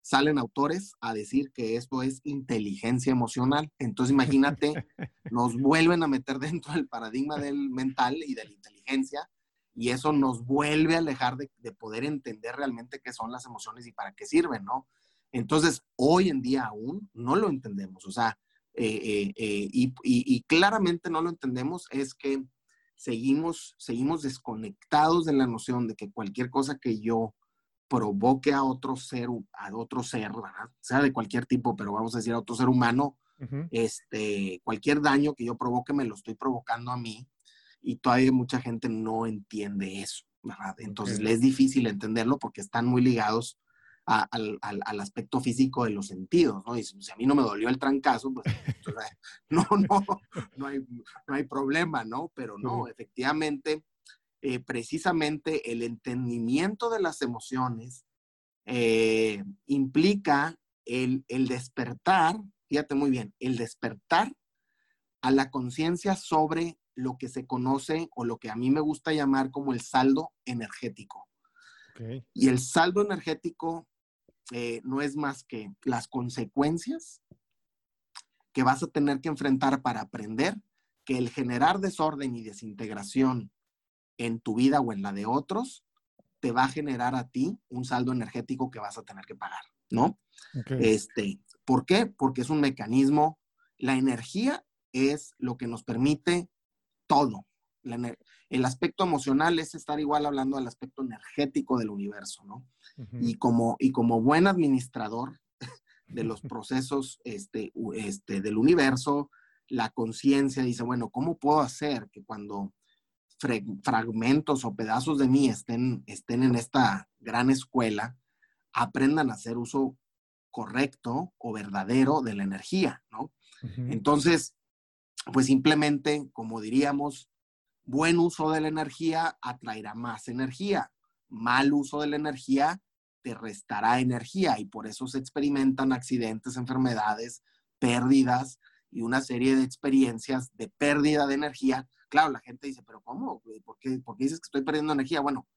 salen autores a decir que esto es inteligencia emocional. Entonces, imagínate, *laughs* nos vuelven a meter dentro del paradigma del mental y de la inteligencia y eso nos vuelve a alejar de, poder entender realmente qué son las emociones y para qué sirven, ¿no? Entonces, hoy en día aún no lo entendemos, o sea, eh, eh, eh, y, claramente no lo entendemos es que seguimos, seguimos desconectados de la noción de que cualquier cosa que yo provoque a otro ser, a otro ser, sea de cualquier tipo, pero vamos a decir a otro ser humano, este, cualquier daño que yo provoque me lo estoy provocando a mí y todavía mucha gente no entiende eso, ¿verdad? Entonces le es difícil entenderlo porque están muy ligados al, al, aspecto físico de los sentidos, ¿no? Y si a mí no me dolió el trancazo, pues *laughs* no, no, no hay, no hay problema, ¿no? Pero no, efectivamente, eh, precisamente el entendimiento de las emociones eh, implica el, el despertar, fíjate muy bien, el despertar a la conciencia sobre lo que se conoce o lo que a mí me gusta llamar como el saldo energético. Y el saldo energético eh, no es más que las consecuencias que vas a tener que enfrentar para aprender que el generar desorden y desintegración en tu vida o en la de otros te va a generar a ti un saldo energético que vas a tener que pagar, ¿no? Este, ¿Por qué? Porque es un mecanismo, la energía es lo que nos permite todo. el aspecto emocional es estar igual hablando del aspecto energético del universo, ¿no? y, como, y como buen administrador *laughs* de los procesos este, este, del universo, la conciencia dice, bueno, ¿cómo puedo hacer que cuando fragmentos o pedazos de mí estén, estén en esta gran escuela, aprendan a hacer uso correcto o verdadero de la energía, ¿no? Entonces, pues simplemente, como diríamos, buen uso de la energía atraerá más energía. Mal uso de la energía te restará energía y por eso se experimentan accidentes, enfermedades, pérdidas y una serie de experiencias de pérdida de energía. Claro, la gente dice, pero ¿cómo? ¿Por qué, dices que estoy perdiendo energía? Bueno,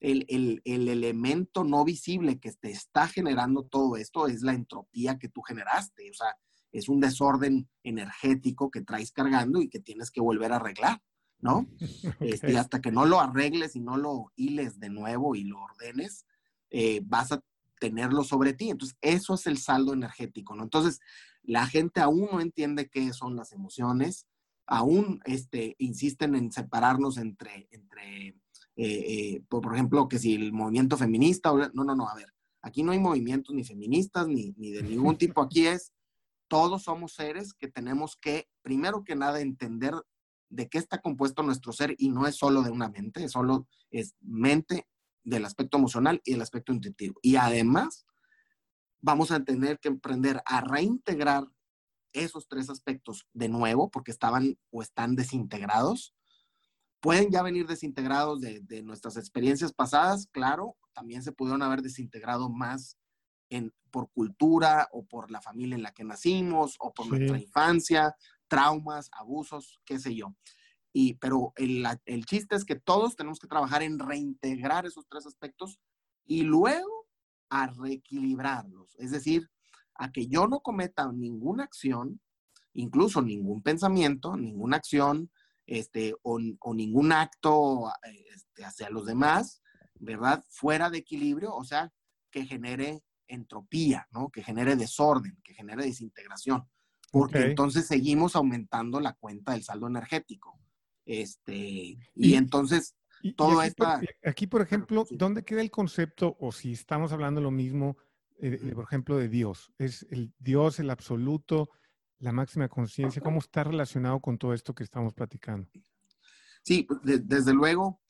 el, el, elemento no visible que te está generando todo esto es la entropía que tú generaste. O sea, es un desorden energético que traes cargando y que tienes que volver a arreglar. ¿no? *laughs* Este, hasta que no lo arregles y no lo hiles de nuevo y lo ordenes, eh, vas a tenerlo sobre ti. Entonces, eso es el saldo energético, ¿no? Entonces, la gente aún no entiende qué son las emociones, aún este, insisten en separarnos entre, entre eh, eh, por, ejemplo, que si el movimiento feminista, no, no, no, a ver, aquí no hay movimientos ni feministas ni, ni de ningún tipo, aquí es, todos somos seres que tenemos que, primero que nada, entender de qué está compuesto nuestro ser y no es solo de una mente, es solo es mente del aspecto emocional y el aspecto intuitivo. Y además, vamos a tener que aprender a reintegrar esos tres aspectos de nuevo porque estaban o están desintegrados. Pueden ya venir desintegrados de, nuestras experiencias pasadas, claro, también se pudieron haber desintegrado más en, por cultura o por la familia en la que nacimos o por nuestra infancia, traumas, abusos, qué sé yo. Y, pero el, el chiste es que todos tenemos que trabajar en reintegrar esos tres aspectos y luego a reequilibrarlos. Es decir, a que yo no cometa ninguna acción, incluso ningún pensamiento, ninguna acción, este, o, ningún acto este, hacia los demás, ¿verdad? Fuera de equilibrio, o sea, que genere entropía, ¿no? Que genere desorden, que genere desintegración, porque entonces seguimos aumentando la cuenta del saldo energético. Este, y, entonces todo Por, aquí, por ejemplo, ¿dónde queda el concepto, o si estamos hablando lo mismo, eh, por ejemplo, de Dios. Es el Dios, el absoluto, la máxima conciencia. ¿Cómo está relacionado con todo esto que estamos platicando? Sí, pues, desde luego,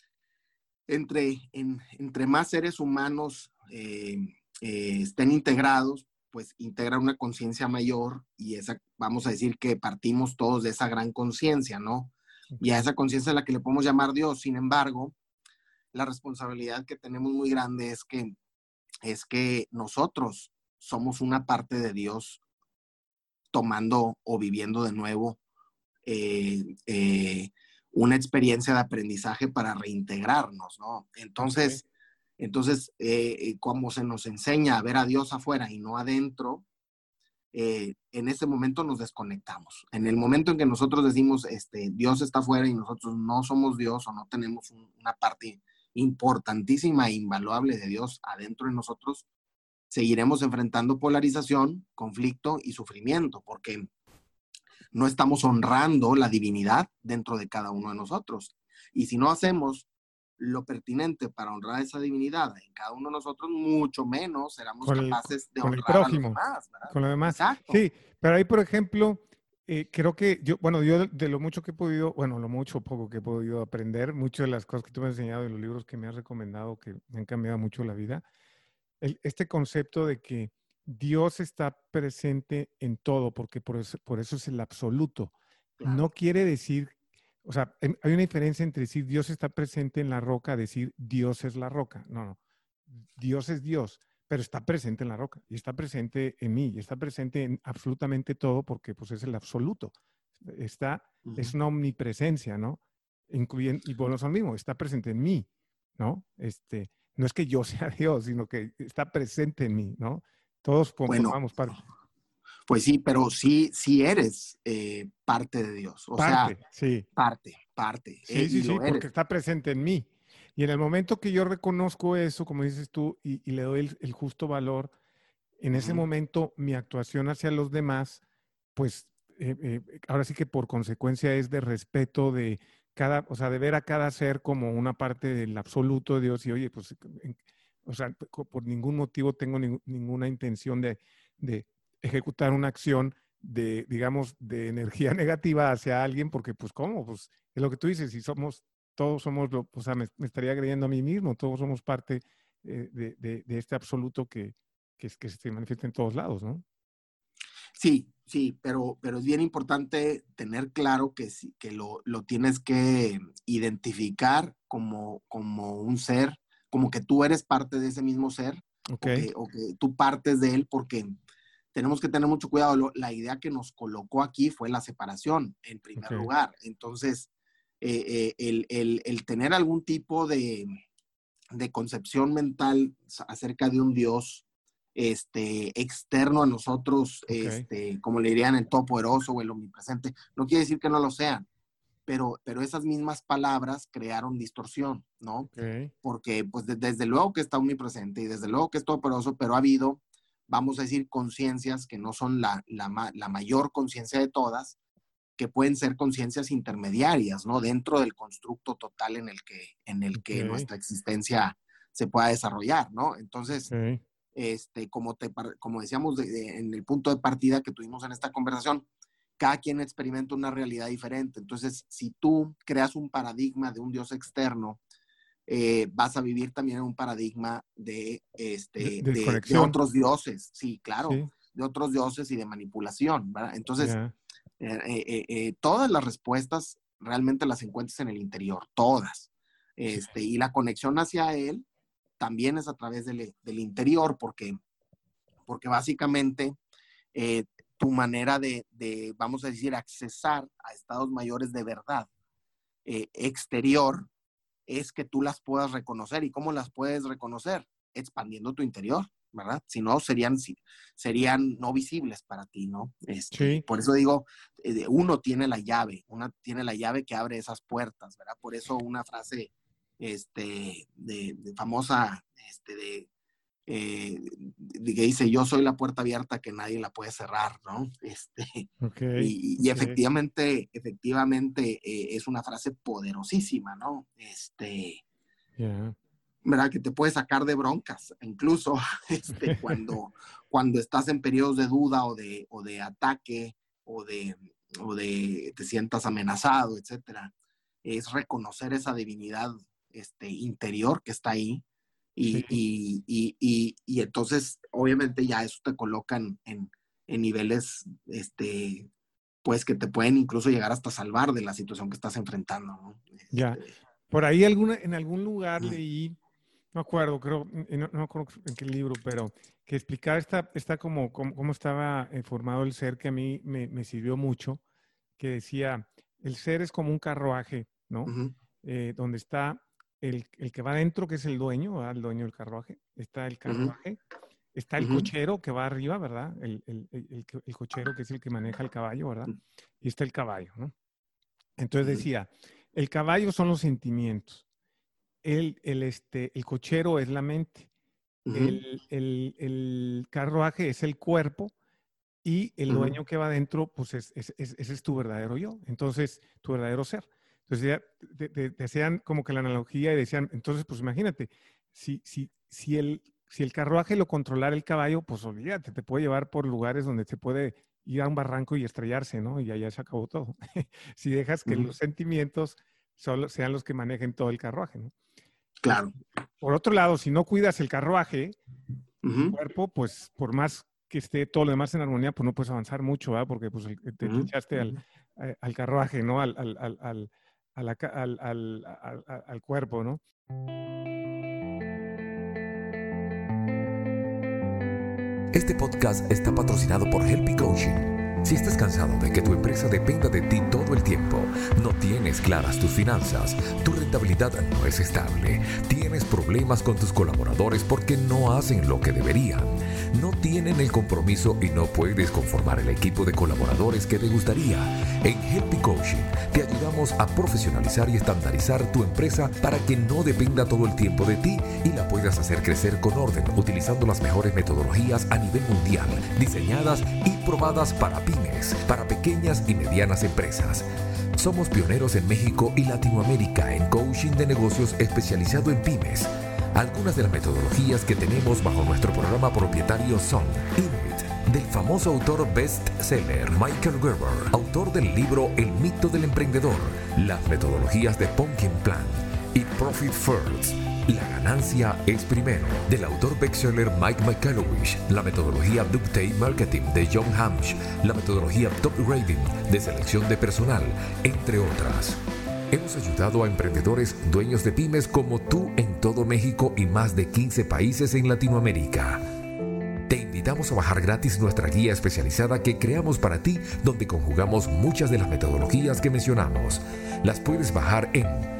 entre, entre más seres humanos eh, eh, estén integrados, pues integra una conciencia mayor y esa, vamos a decir que partimos todos de esa gran conciencia, ¿no? Y a esa conciencia es la que le podemos llamar Dios. Sin embargo, la responsabilidad que tenemos muy grande es que es que nosotros somos una parte de Dios tomando o viviendo de nuevo eh, eh, una experiencia de aprendizaje para reintegrarnos, ¿no? Entonces, entonces eh, como se nos enseña a ver a Dios afuera y no adentro, en ese momento nos desconectamos. En el momento en que nosotros decimos, este, Dios está afuera y nosotros no somos Dios o no tenemos una parte importantísima e invaluable de Dios adentro de nosotros, seguiremos enfrentando polarización, conflicto y sufrimiento, porque no estamos honrando la divinidad dentro de cada uno de nosotros. Y si no hacemos lo pertinente para honrar esa divinidad en cada uno de nosotros, mucho menos seremos capaces de honrar a los demás. Con lo demás. Sí, pero ahí, por ejemplo, eh, creo que yo, bueno, yo de, lo mucho que he podido, bueno, lo mucho o poco que he podido aprender, muchas de las cosas que tú me has enseñado y los libros que me has recomendado que me han cambiado mucho la vida, este concepto de que Dios está presente en todo, porque por eso, por eso es el absoluto. No quiere decir, o sea, em, hay una diferencia entre decir Dios está presente en la roca, decir Dios es la roca. No, no. Dios es Dios pero está presente en la roca y está presente en mí y está presente en absolutamente todo porque pues es el absoluto. Está, es una omnipresencia, ¿no? Incluyendo, y bueno, lo mismo, está presente en mí, ¿no? Este, no es que yo *laughs* sea Dios, sino que está presente en mí, ¿no? Todos formamos parte. Pues sí, pero sí, sí eres eh, parte de Dios. O parte, sea, sí. Parte, parte. Sí, eh, sí, sí, porque está presente en mí. Y en el momento que yo reconozco eso, como dices tú, y, le doy el, justo valor, en ese momento mi actuación hacia los demás, pues eh, eh, ahora sí que por consecuencia es de respeto de cada, o sea, de ver a cada ser como una parte del absoluto de Dios y oye, pues, o sea, por ningún motivo tengo ninguna intención de, de ejecutar una acción de, digamos, de energía *laughs* negativa hacia alguien, porque pues, ¿cómo? Pues es lo que tú dices, si somos todos somos, o sea, me, estaría creyendo a mí mismo, todos somos parte eh, de, este absoluto que, que, que, se manifiesta en todos lados, ¿no? Sí, sí, pero, pero es bien importante tener claro que, que lo, lo tienes que identificar como, como un ser, como que tú eres parte de ese mismo ser, okay. o, que, tú partes de él, porque tenemos que tener mucho cuidado. la idea que nos colocó aquí fue la separación, en primer lugar. Entonces, eh, eh, el, tener algún tipo de, concepción mental acerca de un Dios este, externo a nosotros, este, como le dirían el todopoderoso o el omnipresente, no quiere decir que no lo sean, pero, pero esas mismas palabras crearon distorsión, ¿no? Porque pues desde luego que está omnipresente y desde luego que es todopoderoso, pero ha habido, vamos a decir, conciencias que no son la, la, la mayor conciencia de todas, que pueden ser conciencias intermediarias, ¿no? Dentro del constructo total en el que, en el que nuestra existencia se pueda desarrollar, ¿no? Entonces, este, como, te, como decíamos en el punto de partida que tuvimos en esta conversación, cada quien experimenta una realidad diferente. Entonces, si tú creas un paradigma de un Dios externo, eh, vas a vivir también en un paradigma de, este, de, otros dioses, sí, claro, de otros dioses y de manipulación, ¿verdad? Entonces, eh, eh, todas las respuestas realmente las encuentras en el interior, todas. Este, y la conexión hacia Él también es a través del, interior, porque, porque básicamente tu manera de, vamos a decir, accesar a estados mayores de verdad exterior es que tú las puedas reconocer. ¿Y cómo las puedes reconocer? Expandiendo tu interior. ¿verdad? Si no, serían, serían no visibles para ti, ¿no? Este, por eso digo, eh, uno tiene la llave, uno tiene la llave que abre esas puertas, ¿verdad? Por eso una frase este, de, famosa, este, eh, que dice, yo soy la puerta abierta que nadie la puede cerrar, ¿no? *laughs* Este, y, efectivamente, efectivamente eh, es una frase poderosísima, ¿no? Este, ¿verdad? Que te puede sacar de broncas, incluso *laughs* este, cuando, *laughs* cuando estás en periodos de duda o de, o de ataque o de, o de te sientas amenazado, etcétera. Es reconocer esa divinidad este, interior que está ahí. Y, y, y, y, entonces, obviamente, ya eso te colocan en, en, niveles, este, pues, que te pueden incluso llegar hasta salvar de la situación que estás enfrentando. ¿no? ya. Este, Por ahí alguna, en algún lugar leí no acuerdo, creo, no, no acuerdo en qué libro, pero que explicaba esta, esta como, cómo estaba eh, formado el ser, que a mí me, me, sirvió mucho, que decía, el ser es como un carruaje, ¿no? Eh, donde está el, el, que va adentro, que es el dueño, el dueño del carruaje, está el carruaje, está el cochero que va arriba, ¿verdad? El, el, el, cochero que es el que maneja el caballo, ¿verdad? Y está el caballo, ¿no? Entonces decía, el caballo son los sentimientos el, el, este, el cochero es la mente, el, el, el, carruaje es el cuerpo y el dueño que va adentro, pues es, es, ese es tu verdadero yo, entonces tu verdadero ser. Entonces ya decían como que la analogía y decían, entonces pues imagínate, si, si, si, el, si el carruaje lo controlara el caballo, pues olvídate, te puede llevar por lugares donde se puede ir a un barranco y estrellarse, ¿no? Y allá se acabó todo. *laughs* si dejas que los sentimientos solo sean los que manejen todo el carruaje, ¿no? Claro. Por otro lado, si no cuidas el carruaje, el cuerpo, pues por más que esté todo lo demás en armonía, pues no puedes avanzar mucho, ¿verdad? Porque pues te echaste al, eh, al, carruaje, ¿no? Al, al, al, al cuerpo, ¿no? Este podcast está patrocinado por Helpy Coaching si estás cansado de que tu empresa dependa de ti todo el tiempo, no tienes claras tus finanzas, tu rentabilidad no es estable, tienes problemas con tus colaboradores porque no hacen lo que deberían, no tienen el compromiso y no puedes conformar el equipo de colaboradores que te gustaría, en Helpy Coaching te ayudamos a profesionalizar y estandarizar tu empresa para que no dependa todo el tiempo de ti y la puedas hacer crecer con orden utilizando las mejores metodologías a nivel mundial, diseñadas y probadas para para pequeñas y medianas empresas. Somos pioneros en México y Latinoamérica en coaching de negocios especializado en pymes. Algunas de las metodologías que tenemos bajo nuestro programa propietario son Inuit, del famoso autor bestseller Michael Gerber, autor del libro El mito del emprendedor, las metodologías de Pumpkin Plan y Profit First la ganancia es primero, del autor bestseller Mike McCallowich, la metodología Ductate Marketing de John Hamsh, la metodología Top Rating de selección de personal, entre otras. Hemos ayudado a emprendedores dueños de pymes como tú en todo México y más de 15 países en Latinoamérica. Te invitamos a bajar gratis nuestra guía especializada que creamos para ti donde conjugamos muchas de las metodologías que mencionamos. Las puedes bajar en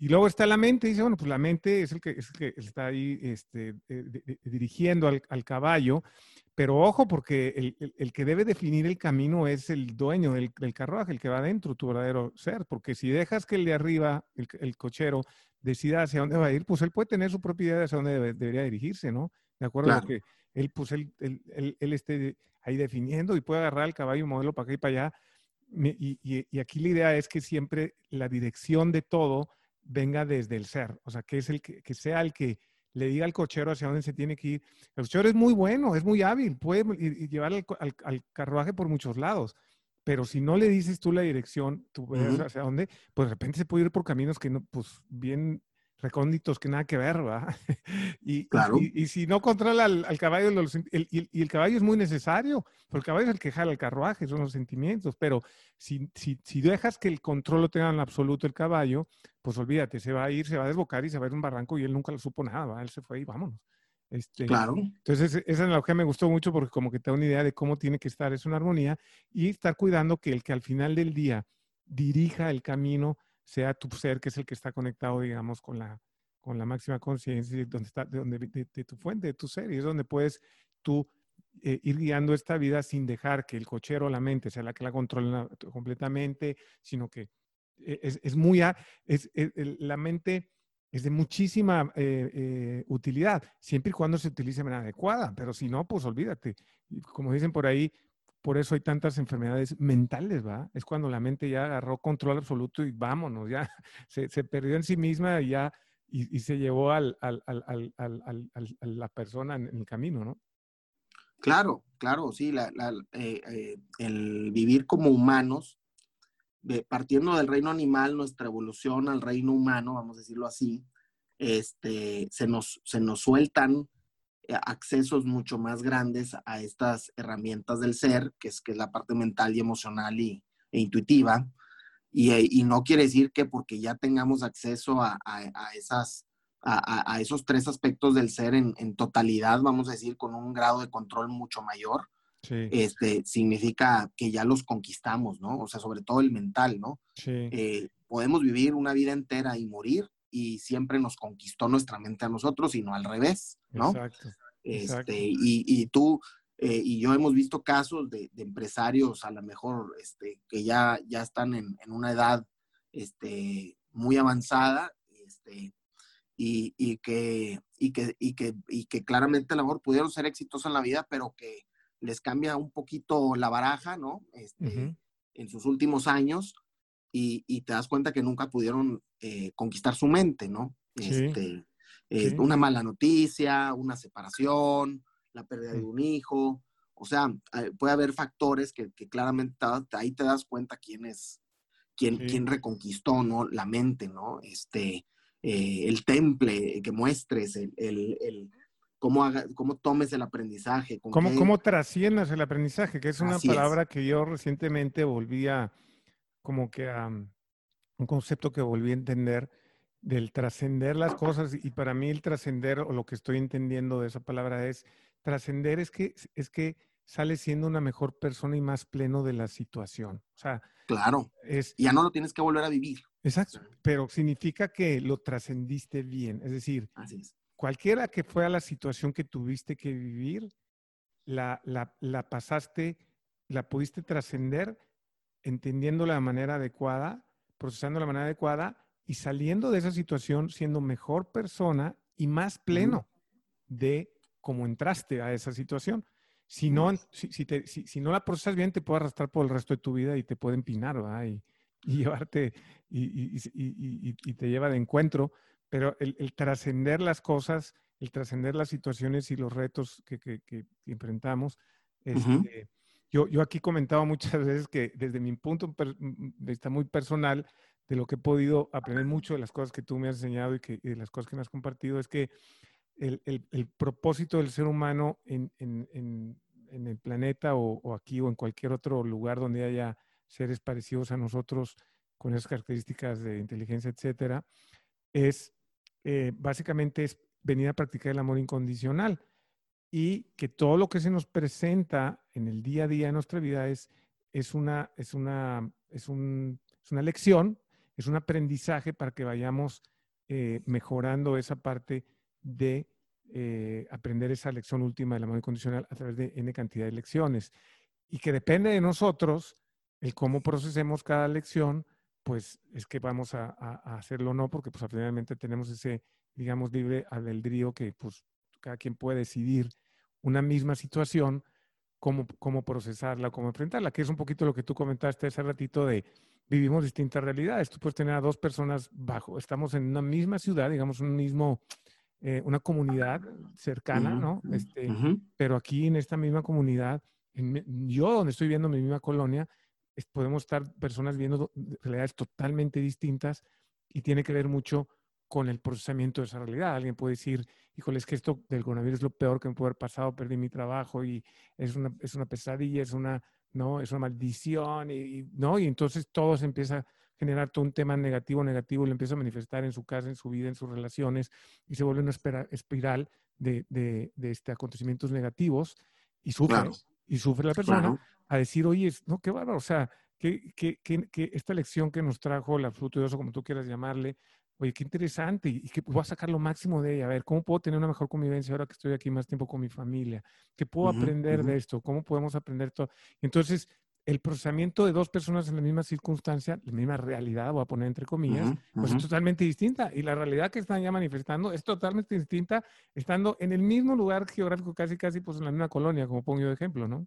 Y luego está la mente, dice, bueno, pues la mente es el que, es el que está ahí este, eh, de- de- dirigiendo al, al caballo, pero ojo, porque el, el- el que debe definir el camino es el dueño del, del carruaje, el que va adentro, tu verdadero ser, porque si dejas que el de arriba, el, el cochero, decida hacia dónde va a ir, pues él puede tener su propia idea de hacia dónde debe- debería dirigirse, ¿no? De acuerdo a Claro. que él, pues él, él, él- él esté ahí definiendo y puede agarrar el caballo y moverlo para acá y para allá. Y, y- y aquí la idea es que siempre la dirección de todo venga desde el ser, o sea, que es el que, que sea el que le diga al cochero hacia dónde se tiene que ir. El cochero es muy bueno, es muy hábil, puede llevar al, al- al carruaje por muchos lados, pero si no le dices tú la dirección, tú ves Ujú. hacia dónde, pues de repente se puede ir por caminos que no, pues bien recónditos que nada que ver, ¿va? *laughs* Y, Claro. y, y si no controla al, al caballo, los el- y, el, y el caballo es muy necesario, porque el caballo es el que jala el carruaje, son los sentimientos, pero si, si, si dejas que el control lo tenga en absoluto el caballo, pues olvídate, se va a ir, se va a desbocar y se va a ir a un barranco y él nunca lo supo nada, ¿va? él se fue y vámonos. Este, Claro. entonces, esa analogía me gustó mucho porque como que te da una idea de cómo tiene que estar, es una armonía, y estar cuidando que el que al final del día dirija el camino sea tu ser, que es el que está conectado, digamos, con la, con la máxima conciencia, donde está, de, donde, de, de tu fuente, de tu ser, y es donde puedes tú eh, ir guiando esta vida sin dejar que el cochero o la mente sea la que la controle na- completamente, sino que es, es muy, es, el- la mente es de muchísima eh, eh, utilidad, siempre y cuando se utilice de manera adecuada, pero si no, pues olvídate. Como dicen por ahí, por eso hay tantas enfermedades mentales, ¿va? Es cuando la mente ya agarró control absoluto y vámonos, ya *laughs* se, perdió en sí misma y ya, y, se llevó al, al, al, a la persona en, el camino, ¿no? Claro, claro, sí, eh, el vivir como humanos, de- partiendo del reino animal, nuestra evolución al reino humano, vamos a decirlo así, este, se, nos, se nos sueltan eh, accesos mucho más grandes a estas herramientas del ser, que es, que la parte mental y emocional y, e intuitiva. Y, eh, y no quiere decir que porque ya tengamos acceso a, a- esas, a, a- esos tres aspectos del ser en totalidad, vamos a decir, con un grado de control mucho mayor, Sí, este, significa que ya los conquistamos, ¿no? O sea, sobre todo el mental, ¿no? sí, Eh, podemos vivir una vida entera y morir y siempre nos conquistó nuestra mente a nosotros y no al revés, ¿no? exacto. exacto. Este, y, y tú eh, y yo hemos visto casos de, de empresarios a lo mejor este, que ya, ya están en, en una edad este, muy avanzada este, y, y que, y, que, y, que, y que claramente a lo mejor pudieron ser exitosos en la vida, pero que les cambia un poquito la baraja, ¿no? Este. En sus últimos años y, y te das cuenta que nunca pudieron eh, conquistar su mente, ¿no? Sí. Este, eh, Sí. Una mala noticia, una separación, la pérdida de un hijo. O sea, eh, puede haber factores que, que claramente te- ahí te das cuenta quién es, quién, quién reconquistó, ¿no? La mente, ¿no? Este, eh, el temple que muestres, el, el, el- cómo, haga- cómo tomes el aprendizaje. con ¿Cómo, qué- cómo trasciendas el aprendizaje? Que es una Así es. palabra que yo recientemente volví a, como que a, um, un concepto que volví a entender del trascender las cosas y para mí el trascender o lo que estoy entendiendo de esa palabra es trascender es que es que sales siendo una mejor persona y más pleno de la situación. O sea, Claro, es ya no lo tienes que volver a vivir. exacto, pero significa que lo trascendiste bien, es decir, Así es. Cualquiera que fuera la situación que tuviste que vivir, la, la, la pasaste, la pudiste trascender entendiéndola de manera adecuada, procesando de la manera adecuada y saliendo de esa situación siendo mejor persona y más pleno de cómo entraste a esa situación. Si no, si, si te- si- si no la procesas bien, te puede arrastrar por el resto de tu vida y te puede empinar, ¿verdad? Y, y *laughs* llevarte, y, y- y- y- y- y te lleva de encuentro. Pero el, el trascender las cosas, el trascender las situaciones y los retos que, que- que enfrentamos, este, yo, yo aquí he comentado muchas veces que desde mi punto de vista muy personal, de lo que he podido aprender mucho de las cosas que tú me has enseñado y, que, de las cosas que me has compartido, es que el, propósito del ser humano en, el planeta o, aquí o en cualquier otro lugar donde haya seres parecidos a nosotros con esas características de inteligencia, etcétera, es eh, básicamente es venir a practicar el amor incondicional y que todo lo que se nos presenta en el día a día de nuestra vida es, es, una, es, una, es, un, es una lección, es un aprendizaje para que vayamos eh, mejorando esa parte de eh, aprender esa lección última del amor incondicional a través de N cantidad de lecciones. Y que depende de nosotros el cómo procesemos cada lección, pues es que vamos a, hacerlo o no, porque pues finalmente tenemos ese, digamos, libre albedrío que pues cada quien puede decidir una misma situación, cómo, cómo procesarla, cómo enfrentarla, que es un poquito lo que tú comentaste hace ratito de vivimos distintas realidades. Tú puedes tener a dos personas bajo, estamos en una misma ciudad, digamos, un mismo, eh, una comunidad cercana, ¿no? Este, Pero aquí en esta misma comunidad, yo donde estoy viendo mi misma colonia, podemos estar personas viendo realidades totalmente distintas y tiene que ver mucho con el procesamiento de esa realidad. Alguien puede decir, híjole, es que esto del coronavirus es lo peor que me puede haber pasado, perdí mi trabajo y es una, es una pesadilla, es una, ¿no? es una maldición, y, ¿no? Y entonces todo se empieza a generar todo un tema negativo, negativo, y lo empieza a manifestar en su casa, en su vida, en sus relaciones, y se vuelve una espiral de, de, de este, acontecimientos negativos, y sufre, y sufre la persona, a decir, oye, no, qué bárbaro, o sea, que, que, que, esta lección que nos trajo el absoluto Dios, como tú quieras llamarle, oye, qué interesante, y que voy a sacar lo máximo de ella, a ver, ¿cómo puedo tener una mejor convivencia ahora que estoy aquí más tiempo con mi familia? ¿Qué puedo aprender de esto? ¿Cómo podemos aprender todo? Entonces, el procesamiento de dos personas en la misma circunstancia, la misma realidad, voy a poner entre comillas, pues es totalmente distinta. Y la realidad que están ya manifestando es totalmente distinta, estando en el mismo lugar geográfico, casi, casi, pues en la misma colonia, como pongo yo de ejemplo, ¿no?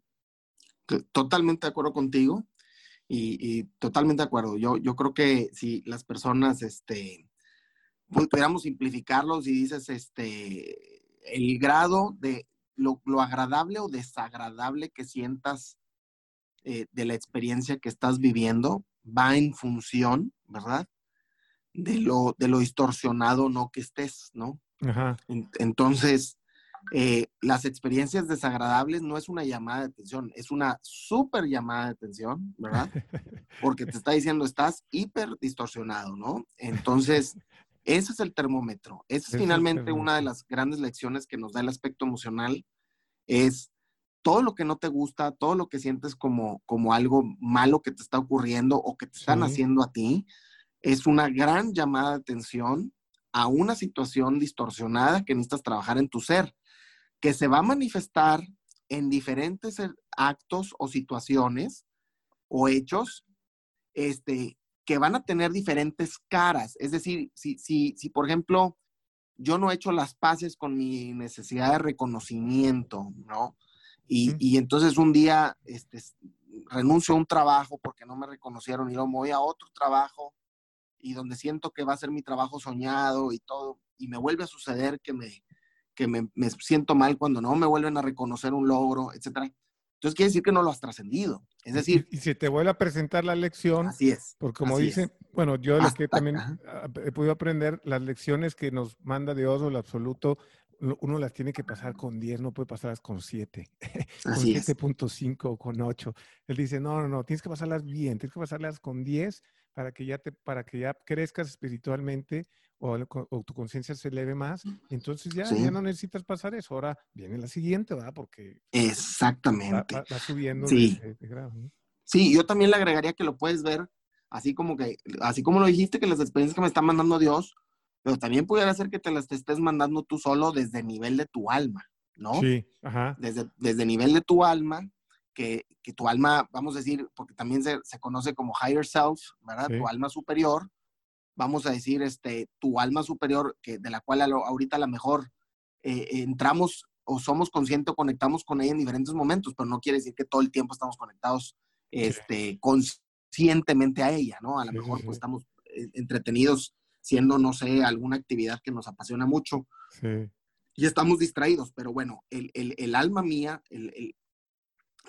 Totalmente de acuerdo contigo y, totalmente de acuerdo. Yo, yo creo que si las personas, este, pues, pudiéramos simplificarlos y dices, este, el grado de lo, agradable o desagradable que sientas eh, de la experiencia que estás viviendo va en función, ¿verdad? De lo, de lo distorsionado no que estés, ¿no? entonces, eh, las experiencias desagradables no es una llamada de atención, es una súper llamada de atención, ¿verdad? *laughs* Porque te está diciendo, estás hiper distorsionado, ¿no? Entonces, *laughs* ese es el termómetro. Esa es finalmente una de las grandes lecciones que nos da el aspecto emocional, es todo lo que no te gusta, todo lo que sientes como, como algo malo que te está ocurriendo o que te están haciendo a ti, es una gran llamada de atención a una situación distorsionada que necesitas trabajar en tu ser que se va a manifestar en diferentes eh, actos o situaciones o hechos este, que van a tener diferentes caras. Es decir, si, si, si por ejemplo yo no he hecho las paces con mi necesidad de reconocimiento, ¿no? Y, y entonces un día este, renuncio a un trabajo porque no me reconocieron y luego me voy a otro trabajo y donde siento que va a ser mi trabajo soñado y todo, y me vuelve a suceder que me, que me, siento mal cuando no me vuelven a reconocer un logro, etcétera. Entonces quiere decir que no lo has trascendido. Es decir... Y, si te vuelve a presentar la lección... Así es. Porque como dicen, bueno, yo de lo que también he podido aprender, las lecciones que nos manda Dios o el absoluto, uno las tiene que pasar con 10, no puede pasarlas con 7, *laughs* con 7.5 o con 8. Él dice, no, no, no, tienes que pasarlas bien, tienes que pasarlas con 10 para que ya, te, para que ya crezcas espiritualmente o, tu conciencia se eleve más, entonces ya, ya no necesitas pasar eso. Ahora viene la siguiente, ¿verdad? Porque exactamente va, subiendo sí. Sí, yo también le agregaría que lo puedes ver así como que, así como lo dijiste, que las experiencias que me está mandando Dios, pero también pudiera ser que te las estés mandando tú solo desde el nivel de tu alma, ¿no? Sí, ajá. Desde, desde el nivel de tu alma, que, que, tu alma, vamos a decir, porque también se, se conoce como higher self, ¿verdad? Tu alma superior, vamos a decir, este, tu alma superior, que, de la cual ahorita a lo mejor eh, entramos o somos conscientes o conectamos con ella en diferentes momentos, pero no quiere decir que todo el tiempo estamos conectados este, conscientemente a ella, ¿no? A lo mejor pues estamos eh, entretenidos siendo, no sé, alguna actividad que nos apasiona mucho. Y estamos distraídos, pero bueno, el, el, el alma mía, el,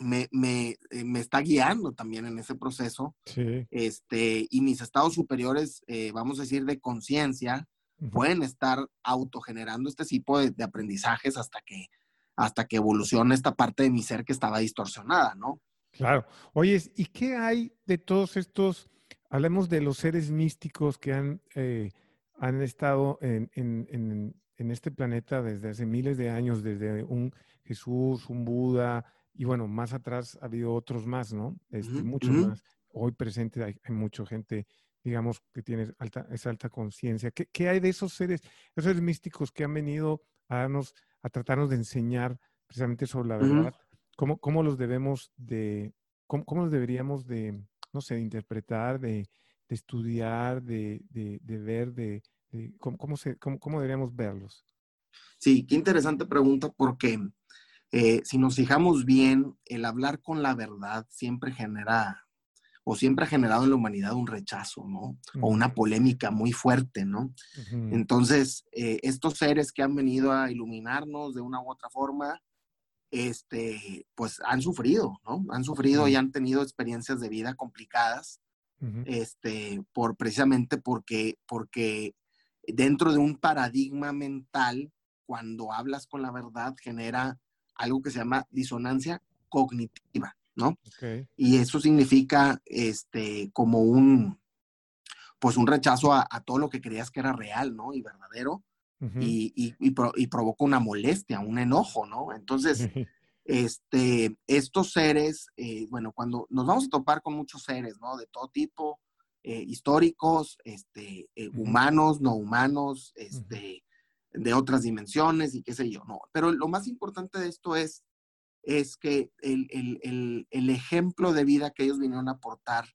me, me, eh, me, está guiando también en ese proceso. Sí. Este, y mis estados superiores, eh, vamos a decir, de conciencia, pueden estar autogenerando este tipo de, de, aprendizajes hasta que, hasta que evolucione esta parte de mi ser que estaba distorsionada, ¿no? Claro. Oye, ¿y qué hay de todos estos, hablemos de los seres místicos que han, eh, han estado en, en, en, en este planeta desde hace miles de años, desde un Jesús, un Buda, y bueno, más atrás ha habido otros más, ¿no? Este, Ujú, mucho ujú. más. Hoy presente hay, hay mucha gente, digamos, que tiene alta, esa alta conciencia. ¿Qué, ¿Qué hay de esos seres, esos seres místicos que han venido a darnos, a tratarnos de enseñar precisamente sobre la verdad? ¿Cómo, cómo los debemos de, cómo, cómo los deberíamos de, no sé, de interpretar, de, de estudiar, de, de, de ver, de, cómo, cómo se, cómo, cómo deberíamos verlos? Sí, qué interesante pregunta porque eh, si nos fijamos bien, el hablar con la verdad siempre genera o siempre ha generado en la humanidad un rechazo, ¿no? O una polémica muy fuerte, ¿no? Entonces, eh, estos seres que han venido a iluminarnos de una u otra forma, este, pues han sufrido, ¿no? Han sufrido y han tenido experiencias de vida complicadas, este, por precisamente porque, porque dentro de un paradigma mental, cuando hablas con la verdad, genera algo que se llama disonancia cognitiva, ¿no? Y eso significa, este, como un, pues un rechazo a, a todo lo que creías que era real, ¿no? Y verdadero, y, y, y, pro- y provoca una molestia, un enojo, ¿no? Entonces, este, estos seres, eh, bueno, cuando nos vamos a topar con muchos seres, ¿no? De todo tipo, eh, históricos, este, eh, humanos, no humanos, este, de otras dimensiones y qué sé yo, ¿no? Pero lo más importante de esto es, es que el, el, el, el ejemplo de vida que ellos vinieron a aportar,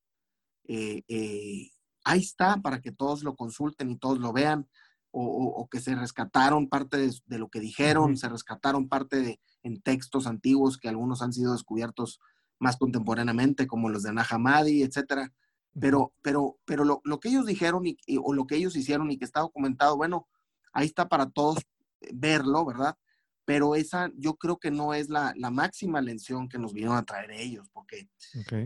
ahí está para que todos lo consulten y todos lo vean, o, o- o que se rescataron parte de, de lo que dijeron, se rescataron parte de, en textos antiguos que algunos han sido descubiertos más contemporáneamente, como los de Nahamadi, etcétera. Pero, pero, pero lo, lo que ellos dijeron y, y- o lo que ellos hicieron y que está documentado, bueno, ahí está para todos verlo, ¿verdad? Pero esa yo creo que no es la, la máxima lección que nos vinieron a traer ellos, porque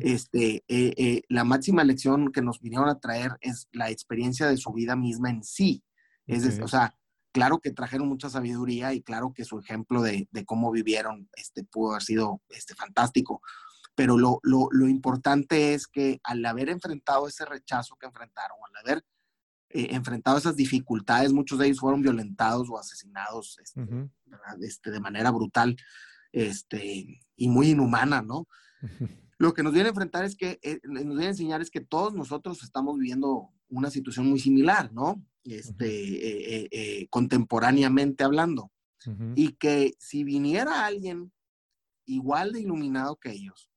este, eh, eh, la máxima lección que nos vinieron a traer es la experiencia de su vida misma en sí. Es o sea, claro que trajeron mucha sabiduría y claro que su ejemplo de, de cómo vivieron este, pudo haber sido este, fantástico. Pero lo, lo, lo importante es que al haber enfrentado ese rechazo que enfrentaron, al haber eh, enfrentado esas dificultades, muchos de ellos fueron violentados o asesinados este, este, de manera brutal este, y muy inhumana, ¿no? *laughs* Lo que nos viene a enfrentar es que, eh, nos viene a enseñar es que todos nosotros estamos viviendo una situación muy similar, ¿no? Este, eh, eh, eh, contemporáneamente hablando. Y que si viniera alguien igual de iluminado que ellos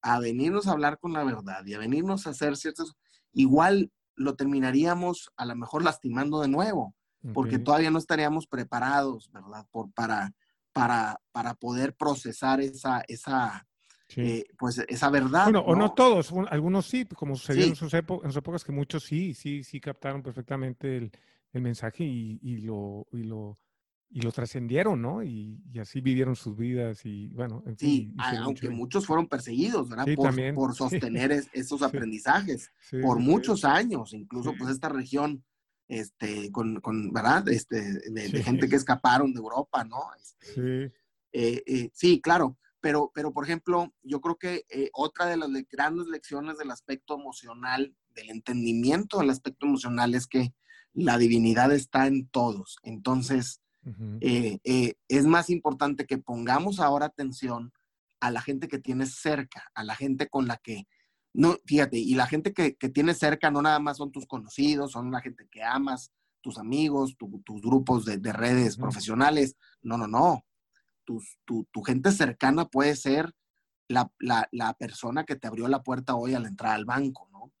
a venirnos a hablar con la verdad y a venirnos a hacer ciertas, igual lo terminaríamos a lo mejor lastimando de nuevo, porque todavía no estaríamos preparados, ¿verdad? Por, para, para, para poder procesar esa, esa, Sí. eh, pues esa verdad. Bueno, o no todos, un- algunos sí, como sucedió en, sus epo- en sus épocas, que muchos sí, sí, sí captaron perfectamente el, el mensaje y, y lo, y lo, y lo trascendieron, ¿no? Y, y así vivieron sus vidas y bueno, en Sí, aunque mucho muchos fueron perseguidos, ¿verdad? Sí, por, también, por sostener es- esos *laughs* aprendizajes por muchos años, incluso pues esta región, este, con, con ¿verdad? Este, de, gente que escaparon de Europa, ¿no? Este, Sí, eh, eh, sí, claro, pero, pero por ejemplo, yo creo que eh, otra de las grandes lecciones del aspecto emocional, del entendimiento del aspecto emocional es que la divinidad está en todos. Entonces, eh, eh, es más importante que pongamos ahora atención a la gente que tienes cerca, a la gente con la que, no, fíjate, y la gente que, que tienes cerca no nada más son tus conocidos, son la gente que amas, tus amigos, tu- tus grupos de, de redes profesionales. No, no, no. Tus- tu, tu gente cercana puede ser la, la- la persona que te abrió la puerta hoy al entrar al banco, ¿no?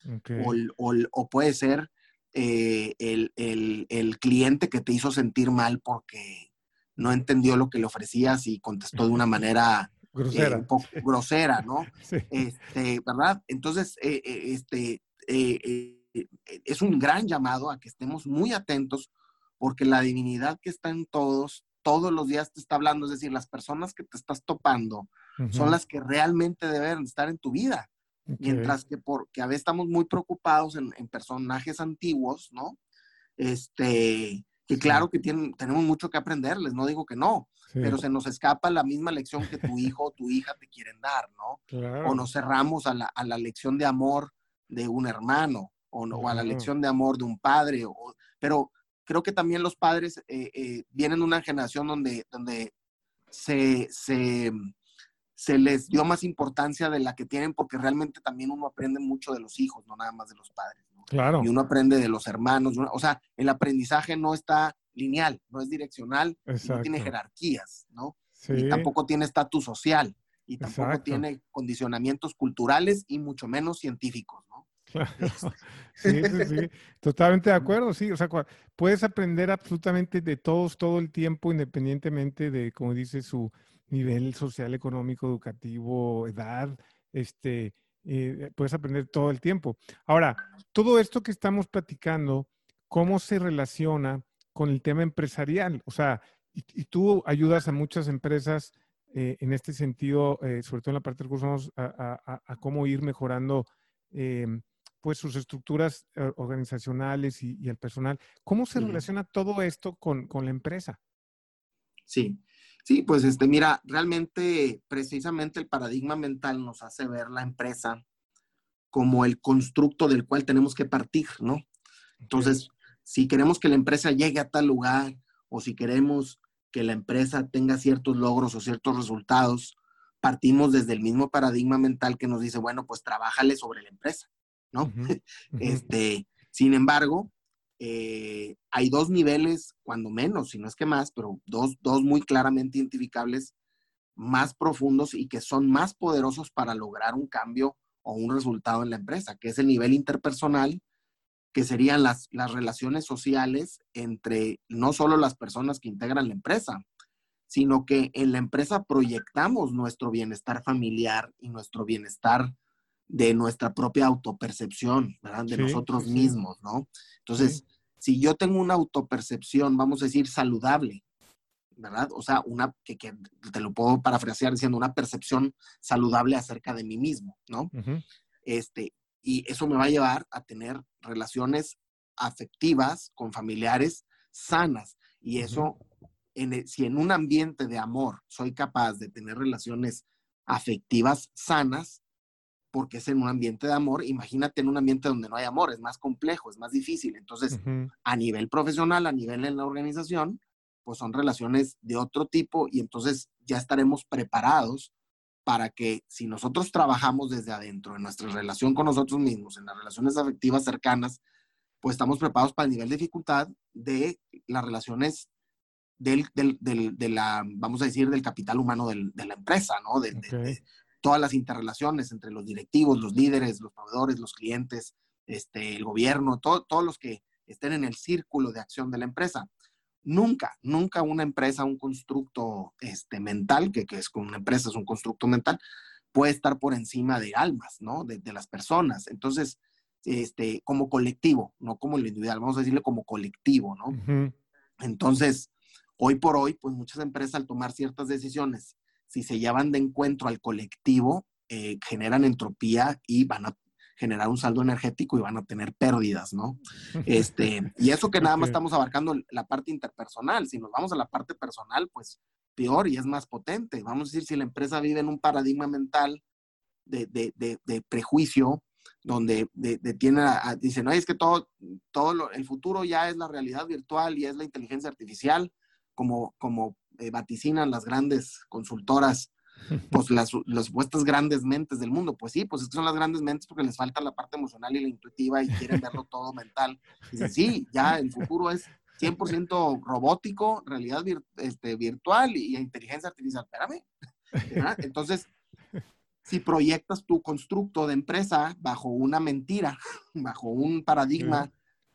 o, puede ser eh, el, el- el cliente que te hizo sentir mal porque no entendió lo que le ofrecías y contestó de una manera *laughs* eh, grosera. un poco *laughs* grosera, ¿no? *laughs* Sí, Este, ¿Verdad? Entonces, eh, eh, este, eh, eh, eh, es un gran llamado a que estemos muy atentos porque la divinidad que está en todos todos los días te está hablando, es decir, las personas que te estás topando son las que realmente deben estar en tu vida. Mientras que porque a veces estamos muy preocupados en, personajes antiguos, ¿no? Este, que claro que tienen, tenemos mucho que aprenderles, no digo que no, pero se nos escapa la misma lección que tu hijo o tu hija te quieren dar, ¿no? O nos cerramos a la, a la, lección de amor de un hermano, o, no, a la lección de amor de un padre, o, pero creo que también los padres eh, eh, vienen de una generación donde, donde se, se, se, les dio más importancia de la que tienen porque realmente también uno aprende mucho de los hijos, no nada más de los padres. Claro. Y uno aprende de los hermanos. o sea, el aprendizaje no está lineal, no es direccional, no tiene jerarquías, ¿no? Y tampoco tiene estatus social y tampoco tiene condicionamientos culturales y mucho menos científicos. *laughs* *laughs* Sí, sí, sí, totalmente de acuerdo, sí, o sea, puedes aprender absolutamente de todos todo el tiempo, independientemente de, como dice, su nivel social, económico, educativo, edad, este, eh, puedes aprender todo el tiempo. Ahora, todo esto que estamos platicando, ¿cómo se relaciona con el tema empresarial? O sea, y, tú ayudas a muchas empresas eh, en este sentido, eh, sobre todo en la parte de recursos, a, a cómo ir mejorando em, pues sus estructuras eh, organizacionales y, el personal. ¿Cómo se relaciona todo esto con, la empresa? Sí, sí, pues este, mira, realmente precisamente el paradigma mental nos hace ver la empresa como el constructo del cual tenemos que partir, ¿no? Entonces, si queremos que la empresa llegue a tal lugar o si queremos que la empresa tenga ciertos logros o ciertos resultados, partimos desde el mismo paradigma mental que nos dice, bueno, pues trabájale sobre la empresa. ¿No? *laughs* Este, sin embargo, eh, hay dos niveles, cuando menos, si no es que más, pero dos, dos muy claramente identificables, más profundos y que son más poderosos para lograr un cambio o un resultado en la empresa, que es el nivel interpersonal, que serían las, las relaciones sociales entre no solo las personas que integran la empresa, sino que en la empresa proyectamos nuestro bienestar familiar y nuestro bienestar de nuestra propia autopercepción, ¿verdad? De nosotros mismos, ¿no? Entonces, si yo tengo una autopercepción, vamos a decir, saludable, ¿verdad? O sea, una que, te lo puedo parafrasear diciendo una percepción saludable acerca de mí mismo, ¿no? Este, y eso me va a llevar a tener relaciones afectivas con familiares sanas. Y eso, en si en un ambiente de amor soy capaz de tener relaciones afectivas sanas, porque es en un ambiente de amor. Imagínate en un ambiente donde no hay amor, es más complejo, es más difícil. Entonces, a nivel profesional, a nivel en la organización, pues son relaciones de otro tipo y entonces ya estaremos preparados para que si nosotros trabajamos desde adentro, en nuestra relación con nosotros mismos, en las relaciones afectivas cercanas, pues estamos preparados para el nivel de dificultad de las relaciones del, del, de la, vamos a decir, del capital humano de la empresa, ¿no? De, todas las interrelaciones entre los directivos, los líderes, los proveedores, los clientes, este, el gobierno, todos los que estén en el círculo de acción de la empresa. Nunca, nunca una empresa, un constructo este, mental, que, que es como una empresa, es un constructo mental, puede estar por encima de almas, ¿no? De, las personas. Entonces, este, como colectivo, no como lo individual, vamos a decirle como colectivo, ¿no? Entonces, hoy por hoy, pues muchas empresas al tomar ciertas decisiones si se llevan de encuentro al colectivo, eh, generan entropía y van a generar un saldo energético y van a tener pérdidas, ¿no? *laughs* Este, y eso que nada más estamos abarcando la parte interpersonal, si nos vamos a la parte personal, pues peor y es más potente. Vamos a decir, si la empresa vive en un paradigma mental de, de, de, prejuicio, donde de, tiene dicen, no, es que todo, todo el futuro ya es la realidad virtual y es la inteligencia artificial, como, como eh, vaticinan las grandes consultoras, *laughs* pues las, las, supuestas grandes mentes del mundo. Pues sí, pues es que son las grandes mentes porque les falta la parte emocional y la intuitiva y quieren verlo todo mental. Dice, sí, ya el futuro es 100% robótico, realidad este, virtual y, inteligencia artificial. Espérame. Entonces, si proyectas tu constructo de empresa bajo una mentira, *laughs* bajo un paradigma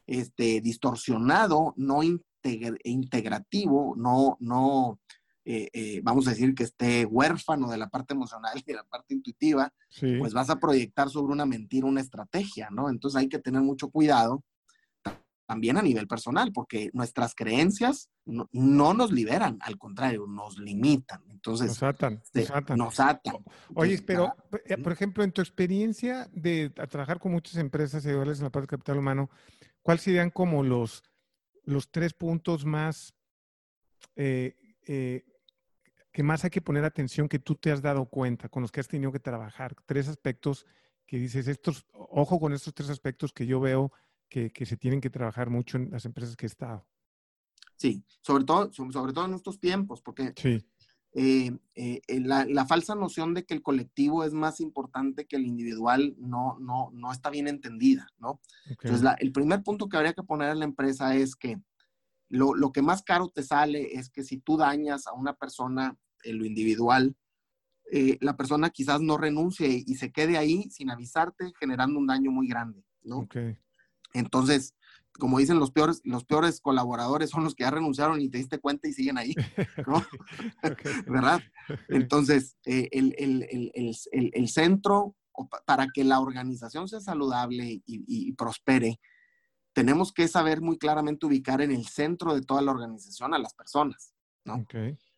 este, distorsionado, no, integrativo, no, no eh, eh, vamos a decir que esté huérfano de la parte emocional y de la parte intuitiva, pues vas a proyectar sobre una mentira una estrategia, ¿no? Entonces hay que tener mucho cuidado también a nivel personal, porque nuestras creencias no, nos liberan, al contrario, nos limitan. Entonces, nos atan. Nos atan. Oye, pero, eh, por ejemplo, en tu experiencia de trabajar con muchas empresas y en la parte de capital humano, ¿cuáles serían como los, los tres puntos más eh, eh, que más hay que poner atención que tú te has dado cuenta, con los que has tenido que trabajar? Tres aspectos que dices, estos, ojo con estos tres aspectos que yo veo que, se tienen que trabajar mucho en las empresas que he estado. Sí, sobre todo, sobre todo en estos tiempos, porque eh, eh, la, falsa noción de que el colectivo es más importante que el individual no, no, no está bien entendida, ¿no? Entonces, el primer punto que habría que poner en la empresa es que lo, lo, que más caro te sale es que si tú dañas a una persona en lo individual, eh, la persona quizás no renuncie y se quede ahí sin avisarte, generando un daño muy grande, ¿no? Okay. Entonces, como dicen los peores, los peores colaboradores son los que ya renunciaron y te diste cuenta y siguen ahí, *laughs* ¿no? *laughs* ¿Verdad? Entonces, eh, el, centro, para que la organización sea saludable y, prospere, tenemos que saber muy claramente ubicar en el centro de toda la organización a las personas, ¿no?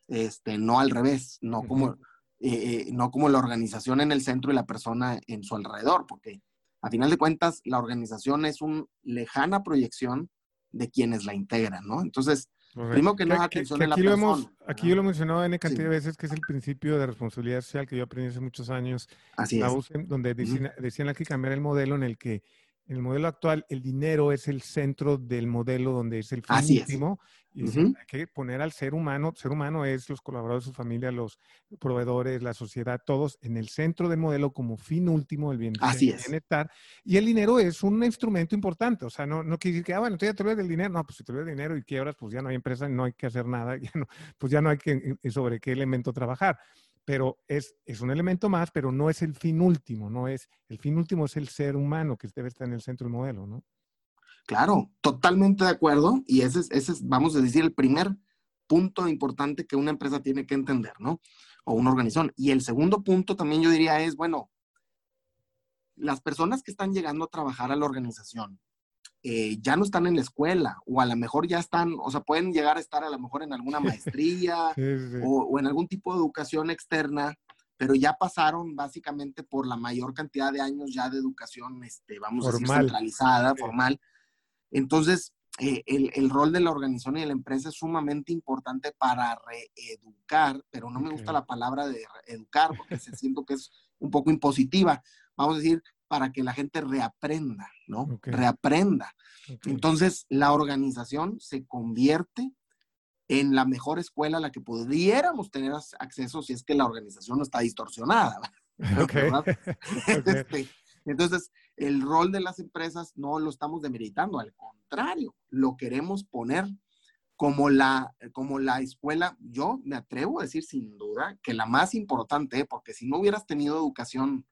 Este, no al revés, no como, eh, eh, no como la organización en el centro y la persona en su alrededor, porque a final de cuentas, la organización es una lejana proyección de quienes la integran, ¿no? Entonces, primero que nada, atención en la aquí persona. Lo aquí yo lo he mencionado en cantidad de veces, que es el principio de responsabilidad social que yo aprendí hace muchos años. Así es. donde decían, decían aquí cambiar el modelo en el que en el modelo actual, el dinero es el centro del modelo donde es el fin último. Y hay que poner al ser humano, ser humano es los colaboradores, su familia, los proveedores, la sociedad, todos en el centro del modelo como fin último, el bienestar. Así es. Y el dinero es un instrumento importante. O sea, no, no quiere decir que, ah, bueno, tú ya te olvidas del dinero. No, pues si te olvidas del dinero y quiebras, pues ya no hay empresa, no hay que hacer nada, *laughs* ya no, pues ya no hay que sobre qué elemento trabajar pero es, es, un elemento más, pero no es el fin último, no es, el fin último es el ser humano que debe estar en el centro del modelo, ¿no? Claro, totalmente de acuerdo, y ese es, ese es, vamos a decir, el primer punto importante que una empresa tiene que entender, ¿no? O una organización. Y el segundo punto también yo diría es, bueno, las personas que están llegando a trabajar a la organización, eh, ya no están en la escuela o a lo mejor ya están, o sea, pueden llegar a estar a lo mejor en alguna maestría *laughs* O, en algún tipo de educación externa, pero ya pasaron básicamente por la mayor cantidad de años ya de educación, este, vamos a decir, centralizada, formal. Entonces, eh, el, el, rol de la organización y de la empresa es sumamente importante para reeducar, pero no me gusta la palabra de educar porque se siento que es un poco impositiva. Vamos a decir, para que la gente reaprenda, ¿no? Reaprenda. Entonces, la organización se convierte en la mejor escuela a la que pudiéramos tener acceso si es que la organización no está distorsionada. *laughs* *laughs* Este, *laughs* entonces, el rol de las empresas no lo estamos demeritando, al contrario, lo queremos poner como la, como la escuela, yo me atrevo a decir sin duda que la más importante, porque si no hubieras tenido educación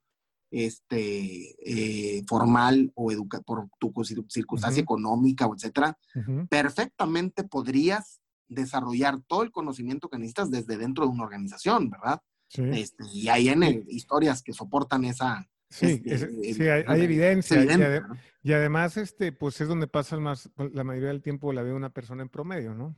este, eh, formal o educa por tu circunstancia económica o etcétera, perfectamente podrías desarrollar todo el conocimiento que necesitas desde dentro de una organización, ¿verdad? Este, y hay en historias que soportan esa. Sí, este, sí hay, evidencia. y, además, este, pues es donde pasas más, la mayoría del tiempo la ve una persona en promedio, ¿no?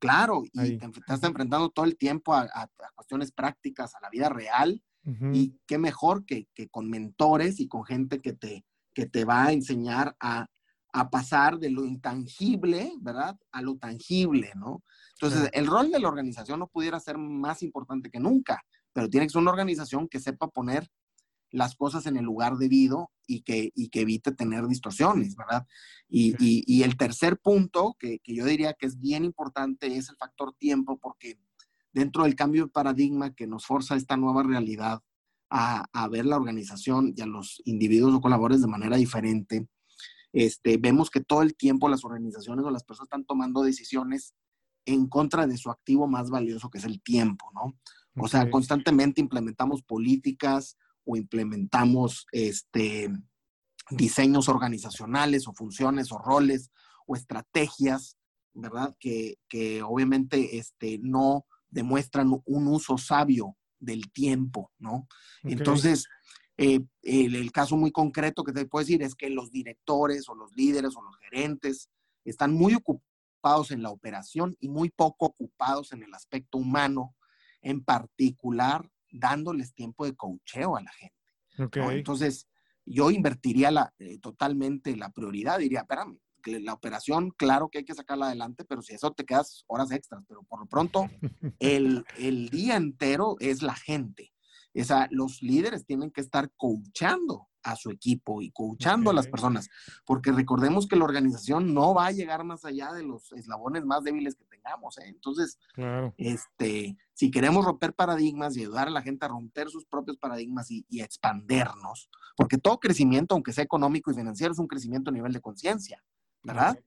Claro, y te estás enfrentando todo el tiempo a, a, cuestiones prácticas, a la vida real, y qué mejor que, con mentores y con gente que te, que te va a enseñar a, pasar de lo intangible, ¿verdad? A lo tangible, ¿no? Entonces, el rol de la organización no pudiera ser más importante que nunca, pero tiene que ser una organización que sepa poner las cosas en el lugar debido y que, y que evite tener distorsiones, ¿verdad? Y, el tercer punto, que, que, yo diría que es bien importante, es el factor tiempo, porque dentro del cambio de paradigma que nos forza esta nueva realidad a, ver la organización y a los individuos o colaboradores de manera diferente, este, vemos que todo el tiempo las organizaciones o las personas están tomando decisiones en contra de su activo más valioso, que es el tiempo, ¿no? O sea, constantemente implementamos políticas o implementamos este, diseños organizacionales o funciones o roles o estrategias, ¿verdad? Que, que obviamente este, no demuestran un uso sabio del tiempo, ¿no? Entonces, eh, el, caso muy concreto que te puedo decir es que los directores o los líderes o los gerentes están muy ocupados en la operación y muy poco ocupados en el aspecto humano, en particular dándoles tiempo de coacheo a la gente. Entonces, yo invertiría la, eh, totalmente la prioridad, diría, espérame, la operación, claro que hay que sacarla adelante, pero si eso te quedas horas extras, pero por lo pronto, *laughs* el, el día entero es la gente. Esa, los líderes tienen que estar coachando a su equipo y coachando a las personas, porque recordemos que la organización no va a llegar más allá de los eslabones más débiles que tengamos. ¿eh? Entonces, este, si queremos romper paradigmas y ayudar a la gente a romper sus propios paradigmas y, y expandernos, porque todo crecimiento, aunque sea económico y financiero, es un crecimiento a nivel de conciencia, ¿verdad?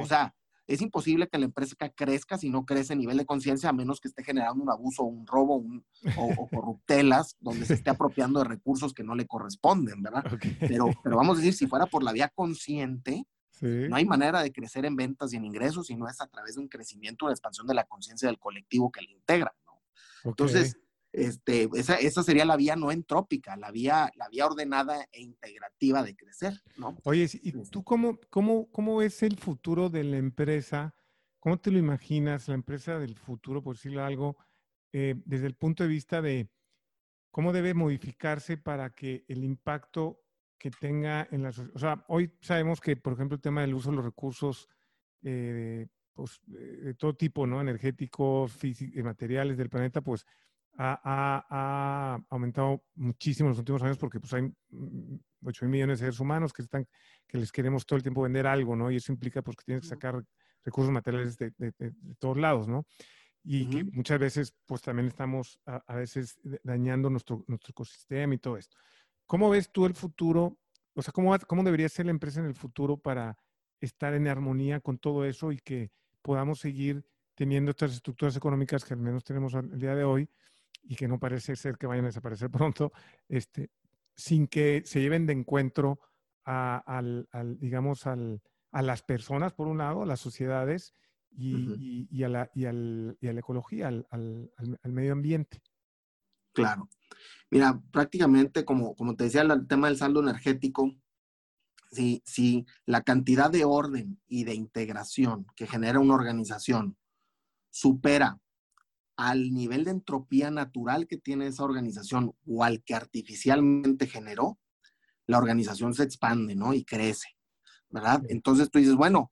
O sea, es imposible que la empresa crezca si no crece a nivel de conciencia, a menos que esté generando un abuso, un robo un, o, corruptelas, donde se esté apropiando de recursos que no le corresponden, ¿verdad? Pero, pero vamos a decir, si fuera por la vía consciente, no hay manera de crecer en ventas y en ingresos si no es a través de un crecimiento, una expansión de la conciencia del colectivo que le integra, ¿no? Entonces, este, esa, esa, sería la vía no entrópica, la vía, la vía ordenada e integrativa de crecer, ¿no? Oye, ¿y tú cómo, cómo, cómo ves el futuro de la empresa? ¿Cómo te lo imaginas, la empresa del futuro, por decirlo algo, eh, desde el punto de vista de cómo debe modificarse para que el impacto que tenga en la sociedad, o sea, hoy sabemos que, por ejemplo, el tema del uso de los recursos eh, pues, de todo tipo, ¿no? Energéticos, físicos, materiales del planeta, pues ha, aumentado muchísimo en los últimos años porque pues, hay 8 mm, mil millones de seres humanos que, están, que les queremos todo el tiempo vender algo, ¿no? Y eso implica pues, que tienes que sacar recursos materiales de, todos lados, ¿no? Y que muchas veces pues también estamos a, veces dañando nuestro, nuestro ecosistema y todo esto. ¿Cómo ves tú el futuro? O sea, ¿cómo, ¿cómo debería ser la empresa en el futuro para estar en armonía con todo eso y que podamos seguir teniendo estas estructuras económicas que al menos tenemos el día de hoy y que no parece ser que vayan a desaparecer pronto, este, sin que se lleven de encuentro a, al, digamos, al, a las personas, por un lado, a las sociedades y, y, a, la, y, al, y a la ecología, al, al, medio ambiente. Claro. Mira, prácticamente, como, como te decía, el tema del saldo energético, si, si la cantidad de orden y de integración que genera una organización supera al nivel de entropía natural que tiene esa organización o al que artificialmente generó, la organización se expande, ¿no? Y crece, ¿verdad? Entonces tú dices, bueno,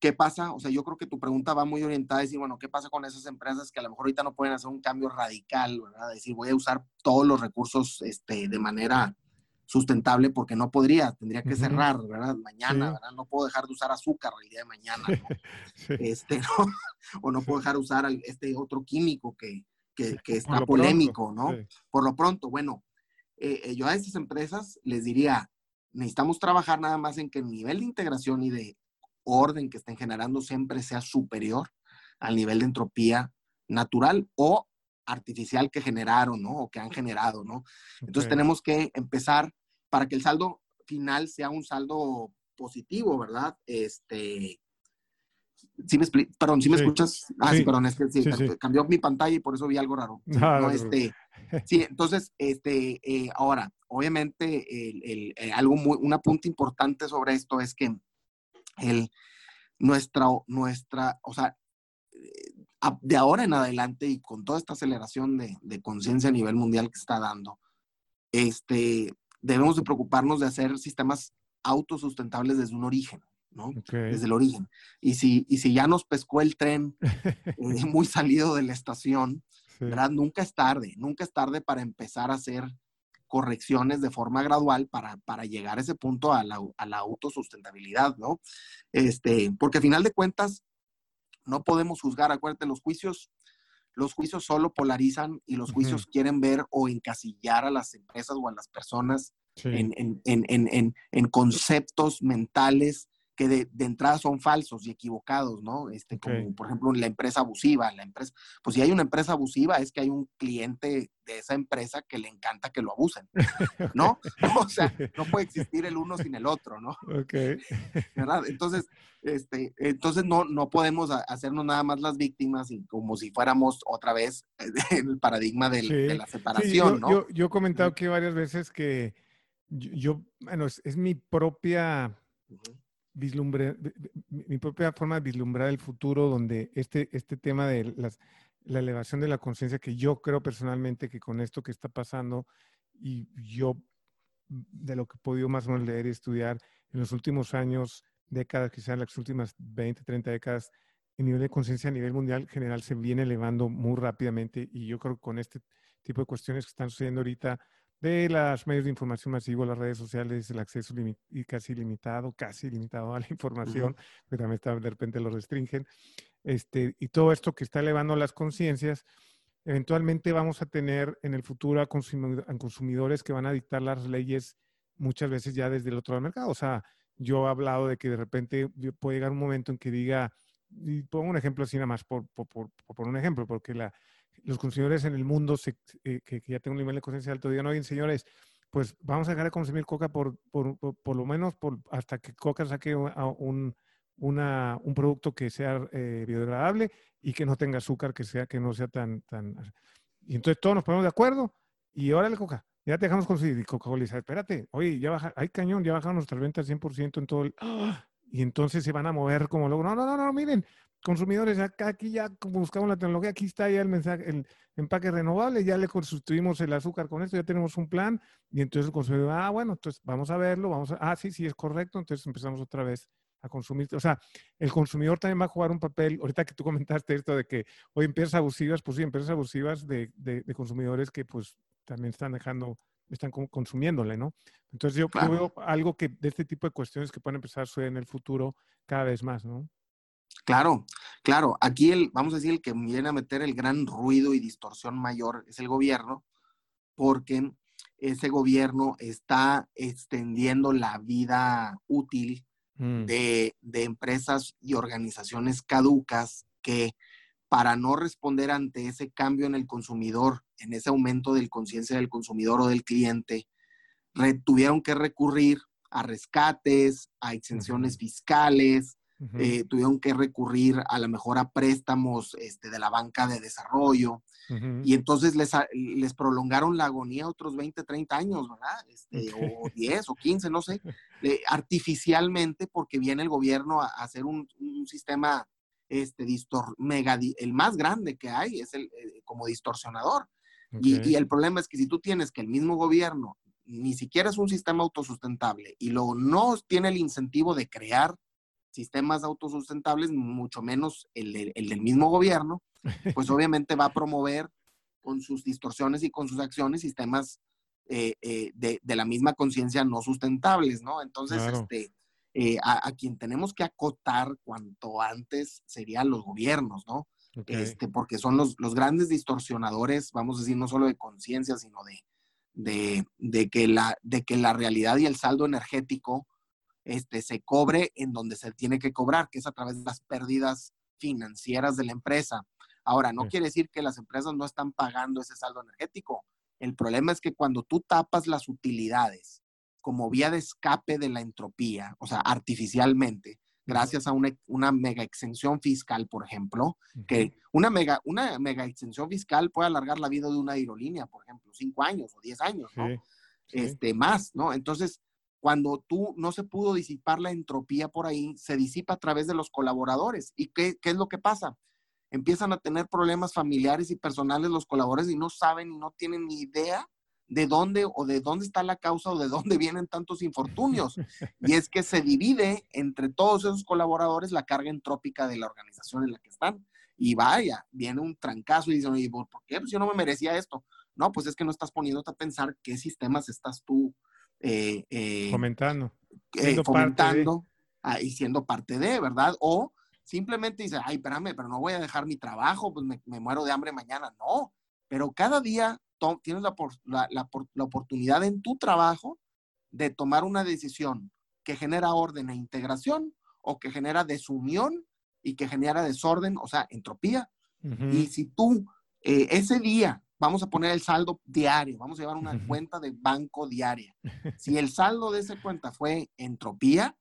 ¿qué pasa? O sea, yo creo que tu pregunta va muy orientada a decir, bueno, ¿qué pasa con esas empresas que a lo mejor ahorita no pueden hacer un cambio radical, ¿verdad? Decir, voy a usar todos los recursos este, de manera sustentable porque no podría, tendría que cerrar, ¿verdad? Mañana, ¿verdad? No puedo dejar de usar azúcar el día de mañana, *laughs* Este, *laughs* ¿no? O no puedo dejar de usar este otro químico que, que, que está polémico, ¿no? Por lo pronto, bueno, eh, eh, yo a estas empresas les diría, necesitamos trabajar nada más en que el nivel de integración y de orden que estén generando siempre sea superior al nivel de entropía natural o artificial que generaron, ¿no? O que han generado, ¿no? Entonces tenemos que empezar para que el saldo final sea un saldo positivo, ¿verdad? Este, ¿sí me perdón, ¿sí me escuchas? Ah, sí, perdón, es que sí, cambió mi pantalla y por eso vi algo raro. *laughs* No, este, sí, entonces, este, eh, ahora, obviamente, el, el, eh, algo muy, una punta importante sobre esto es que el, nuestra, nuestra, o sea, de ahora en adelante y con toda esta aceleración de, conciencia a nivel mundial que está dando, este, debemos de preocuparnos de hacer sistemas autosustentables desde un origen, ¿no? Desde el origen. Y si, y si ya nos pescó el tren *laughs* eh, muy salido de la estación, ¿verdad? Nunca es tarde, nunca es tarde para empezar a hacer correcciones de forma gradual para, para llegar a ese punto a la, a la autosustentabilidad, ¿no? Este, porque al final de cuentas, no podemos juzgar, acuérdate, los juicios, los juicios solo polarizan y los juicios quieren ver o encasillar a las empresas o a las personas en, en, conceptos mentales que de, entrada son falsos y equivocados, ¿no? Este, como por ejemplo la empresa abusiva, la empresa, pues si hay una empresa abusiva es que hay un cliente de esa empresa que le encanta que lo abusen, *laughs* ¿no? *laughs* O sea, no puede existir el uno sin el otro, ¿no? Ok. *laughs* ¿Verdad? Entonces, este, entonces no, no podemos hacernos nada más las víctimas y como si fuéramos otra vez en el paradigma de la separación, ¿no? Yo, yo, he comentado que varias veces que yo, bueno, es, mi propia vislumbre, mi propia forma de vislumbrar el futuro, donde este, este tema de las, la elevación de la conciencia, que yo creo personalmente que con esto que está pasando, y yo de lo que he podido más o menos leer y estudiar en los últimos años, décadas, quizás las últimas 20, 30 décadas, el nivel de conciencia a nivel mundial general se viene elevando muy rápidamente y yo creo que con este tipo de cuestiones que están sucediendo ahorita, de los medios de información masivo, las redes sociales, el acceso y casi limitado, casi limitado a la información, que también está, de repente lo restringen, este, y todo esto que está elevando las conciencias, eventualmente vamos a tener en el futuro a, consumidores que van a dictar las leyes muchas veces ya desde el otro lado del mercado. O sea, yo he hablado de que de repente puede llegar un momento en que diga, y pongo un ejemplo así nada más por, por, por, un ejemplo, porque la, los consumidores en el mundo eh, que, ya tengan un nivel de conciencia alto digan, oye, señores, pues vamos a dejar de consumir coca por, por, por, lo menos por, hasta que coca saque un, una, un producto que sea eh, biodegradable y que no tenga azúcar, que sea que no sea tan, tan... Y entonces todos nos ponemos de acuerdo y órale, coca, ya te dejamos consumir. Y Coca-Cola dice, espérate, oye, ya baja, hay cañón, ya bajaron nuestras ventas 100% en todo el... Y entonces se van a mover como luego, no, no, no, no, miren, consumidores, acá, aquí ya buscamos la tecnología, aquí está ya el mensaje, el empaque renovable, ya le sustituimos el azúcar con esto, ya tenemos un plan, y entonces el consumidor, ah, bueno, entonces vamos a verlo, vamos a, ah, sí, sí, es correcto, entonces empezamos otra vez a consumir. O sea, el consumidor también va a jugar un papel, ahorita que tú comentaste esto de que hoy empresas abusivas, pues sí, empresas abusivas de, de, consumidores que pues también están dejando, están consumiéndole, ¿no? Entonces yo, yo, veo algo que de este tipo de cuestiones que pueden empezar a suceder en el futuro cada vez más, ¿no? Claro, claro. Aquí el, vamos a decir, el que viene a meter el gran ruido y distorsión mayor es el gobierno, porque ese gobierno está extendiendo la vida útil mm. de, de, empresas y organizaciones caducas que para no responder ante ese cambio en el consumidor, en ese aumento del conciencia del consumidor o del cliente, tuvieron que recurrir a rescates, a exenciones fiscales, eh, tuvieron que recurrir a lo mejor a préstamos este, de la banca de desarrollo y entonces les, les prolongaron la agonía otros 20, 30 años, ¿verdad? Este, o 10 o 15, no sé, artificialmente porque viene el gobierno a, hacer un, sistema este, distor mega, el más grande que hay, es el eh, como distorsionador. Y, y, el problema es que si tú tienes que el mismo gobierno ni siquiera es un sistema autosustentable y luego no tiene el incentivo de crear sistemas autosustentables, mucho menos el, del mismo gobierno, *laughs* pues obviamente va a promover con sus distorsiones y con sus acciones sistemas eh, eh, de, la misma conciencia no sustentables, ¿no? Entonces, este, eh, a, quien tenemos que acotar cuanto antes serían los gobiernos, ¿no? Este, porque son los, los, grandes distorsionadores, vamos a decir, no solo de conciencia, sino de, de, de, que la, de que la realidad y el saldo energético este, se cobre en donde se tiene que cobrar, que es a través de las pérdidas financieras de la empresa. Ahora, no quiere decir que las empresas no están pagando ese saldo energético. El problema es que cuando tú tapas las utilidades como vía de escape de la entropía, o sea, artificialmente, gracias a una, mega exención fiscal, por ejemplo, que una mega, una mega exención fiscal puede alargar la vida de una aerolínea, por ejemplo, cinco años o diez años, ¿no? Este, más, ¿no? Entonces, cuando tú no se pudo disipar la entropía por ahí, se disipa a través de los colaboradores. ¿Y qué, qué es lo que pasa? Empiezan a tener problemas familiares y personales los colaboradores y no saben y no tienen ni idea de dónde o de dónde está la causa o de dónde *laughs* vienen tantos infortunios. Y es que se divide entre todos esos colaboradores la carga entrópica de la organización en la que están. Y vaya, viene un trancazo y dicen, oye, ¿por qué? Pues yo no me merecía esto. No, pues es que no estás poniéndote a pensar qué sistemas estás tú eh, eh fomentando, eh, fomentando ah, y siendo parte de, ¿verdad? O simplemente dice, ay, espérame, pero no voy a dejar mi trabajo, pues me, me muero de hambre mañana. No, pero cada día tienes la, la, la, oportunidad en tu trabajo de tomar una decisión que genera orden e integración o que genera desunión y que genera desorden, o sea, entropía. Y si tú eh, ese día vamos a poner el saldo diario, vamos a llevar una cuenta de banco diaria. *laughs* Si el saldo de esa cuenta fue entropía,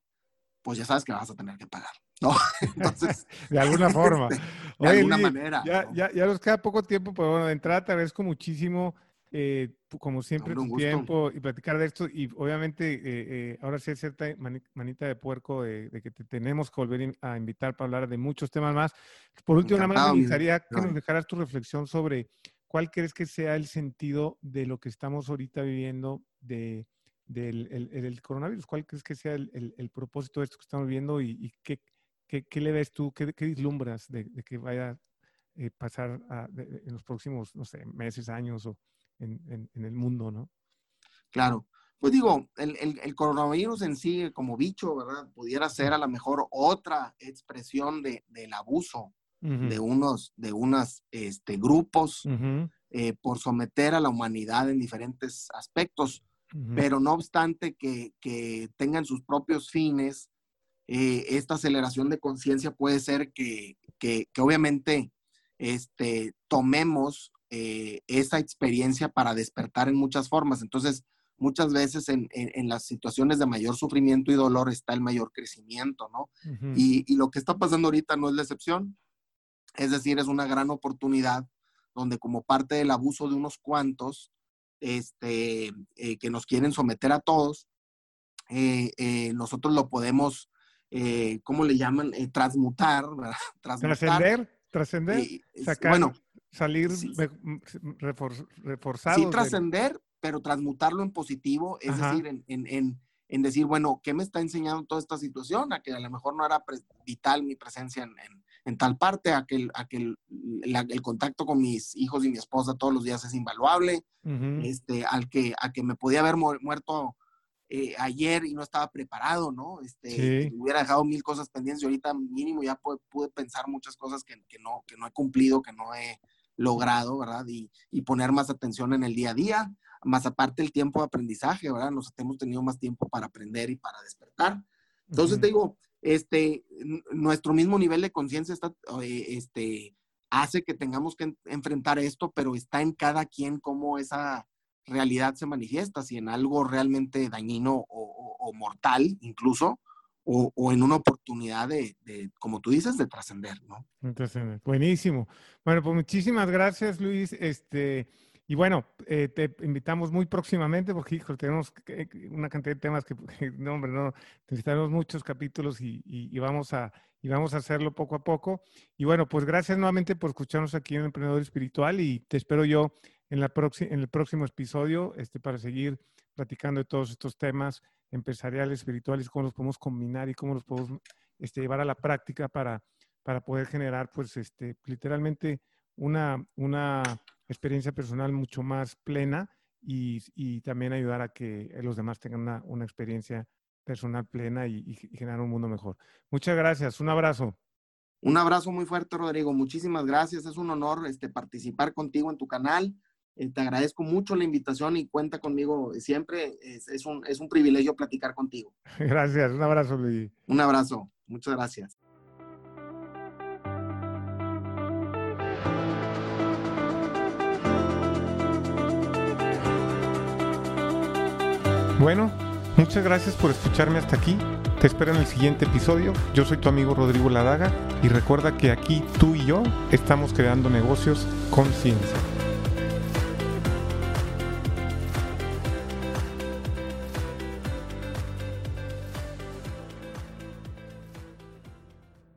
pues ya sabes que vas a tener que pagar. ¿no? *laughs* Entonces, *laughs* de alguna forma. de alguna manera. Ya, ya, ya, nos queda poco tiempo, pero bueno, de entrada te agradezco muchísimo eh, como siempre, Hombre, tu tiempo y platicar de esto. Y obviamente, eh, eh, ahora sí hay cierta mani- manita de puerco de, de que te tenemos que volver a invitar para hablar de muchos temas más. Por último, nada más Encantado, me gustaría que no. nos dejaras tu reflexión sobre cuál crees que sea el sentido de lo que estamos ahorita viviendo de, del el- el- el coronavirus. ¿Cuál crees que sea el, propósito de esto que estamos viviendo y, qué, qué, le ves tú, qué, qué vislumbras de, de que vaya eh, pasar a- de- de- en los próximos, no sé, meses, años o en, en- el mundo, ¿no? Claro. Pues digo, el, el- el coronavirus en sí, como bicho, ¿verdad? Pudiera ser a lo mejor otra expresión de, del abuso de unos, de unos este, grupos eh, por someter a la humanidad en diferentes aspectos. pero no obstante que, que tengan sus propios fines, eh, esta aceleración de conciencia puede ser que, que- que obviamente este, tomemos eh, esa experiencia para despertar en muchas formas. Entonces, muchas veces en, en- en las situaciones de mayor sufrimiento y dolor está el mayor crecimiento, ¿no? Y, y lo que está pasando ahorita no es la excepción. Es decir, es una gran oportunidad donde como parte del abuso de unos cuantos este, eh, que nos quieren someter a todos, eh, eh, nosotros lo podemos, ¿cómo le llaman? Transmutar. *laughs* Transmutar. Trascender, trascender, sacar, bueno, salir sí. me- m- refor- reforzados. sí del- trascender, pero transmutarlo en positivo, es Ajá. decir, en, en- en- en decir, bueno, ¿qué me está enseñando toda esta situación? A que a lo mejor no era vital mi presencia en, en- tal parte, a que, a que el, la- el contacto con mis hijos y mi esposa todos los días es invaluable, Ujú, este, al que, a que me podía haber mu- muerto eh, ayer y no estaba preparado, ¿no? Este, Sí. Hubiera dejado mil cosas pendientes y ahorita mínimo ya pude, pude pensar muchas cosas que, que no, que no he cumplido, que no he logrado, ¿verdad? Y, y poner más atención en el día a día, más aparte el tiempo de aprendizaje, ¿verdad? Nos hemos tenido más tiempo para aprender y para despertar. Entonces ujú. te digo, este, nuestro mismo nivel de conciencia está, eh, este, hace que tengamos que en- enfrentar esto, pero está en cada quien cómo esa realidad se manifiesta, si en algo realmente dañino o, o- o mortal incluso, o, o en una oportunidad de, de, como tú dices, de trascender, ¿no? Buenísimo. Bueno, pues muchísimas gracias, Luis. Este, y bueno, eh, te invitamos muy próximamente porque, hijo, tenemos una cantidad de temas que, *laughs* no, hombre, no, necesitamos muchos capítulos y, y- vamos a, y vamos a hacerlo poco a poco. Y bueno, pues gracias nuevamente por escucharnos aquí en Emprendedor Espiritual y te espero yo en, la en el próximo episodio este, para seguir platicando de todos estos temas empresariales, espirituales, cómo los podemos combinar y cómo los podemos este, llevar a la práctica para, para poder generar, pues, este, literalmente una, una experiencia personal mucho más plena y, y también ayudar a que los demás tengan una, una experiencia personal plena y, y- y generar un mundo mejor. Muchas gracias. Un abrazo. Un abrazo muy fuerte, Rodrigo. Muchísimas gracias. Es un honor este, participar contigo en tu canal. Eh, te agradezco mucho la invitación y cuenta conmigo siempre. Es, es un, es un privilegio platicar contigo. *laughs* Gracias. Un abrazo, Luis. Un abrazo. Muchas gracias. Bueno, muchas gracias por escucharme hasta aquí. Te espero en el siguiente episodio. Yo soy tu amigo Rodrigo Ladaga y recuerda que aquí tú y yo estamos creando negocios con ciencia.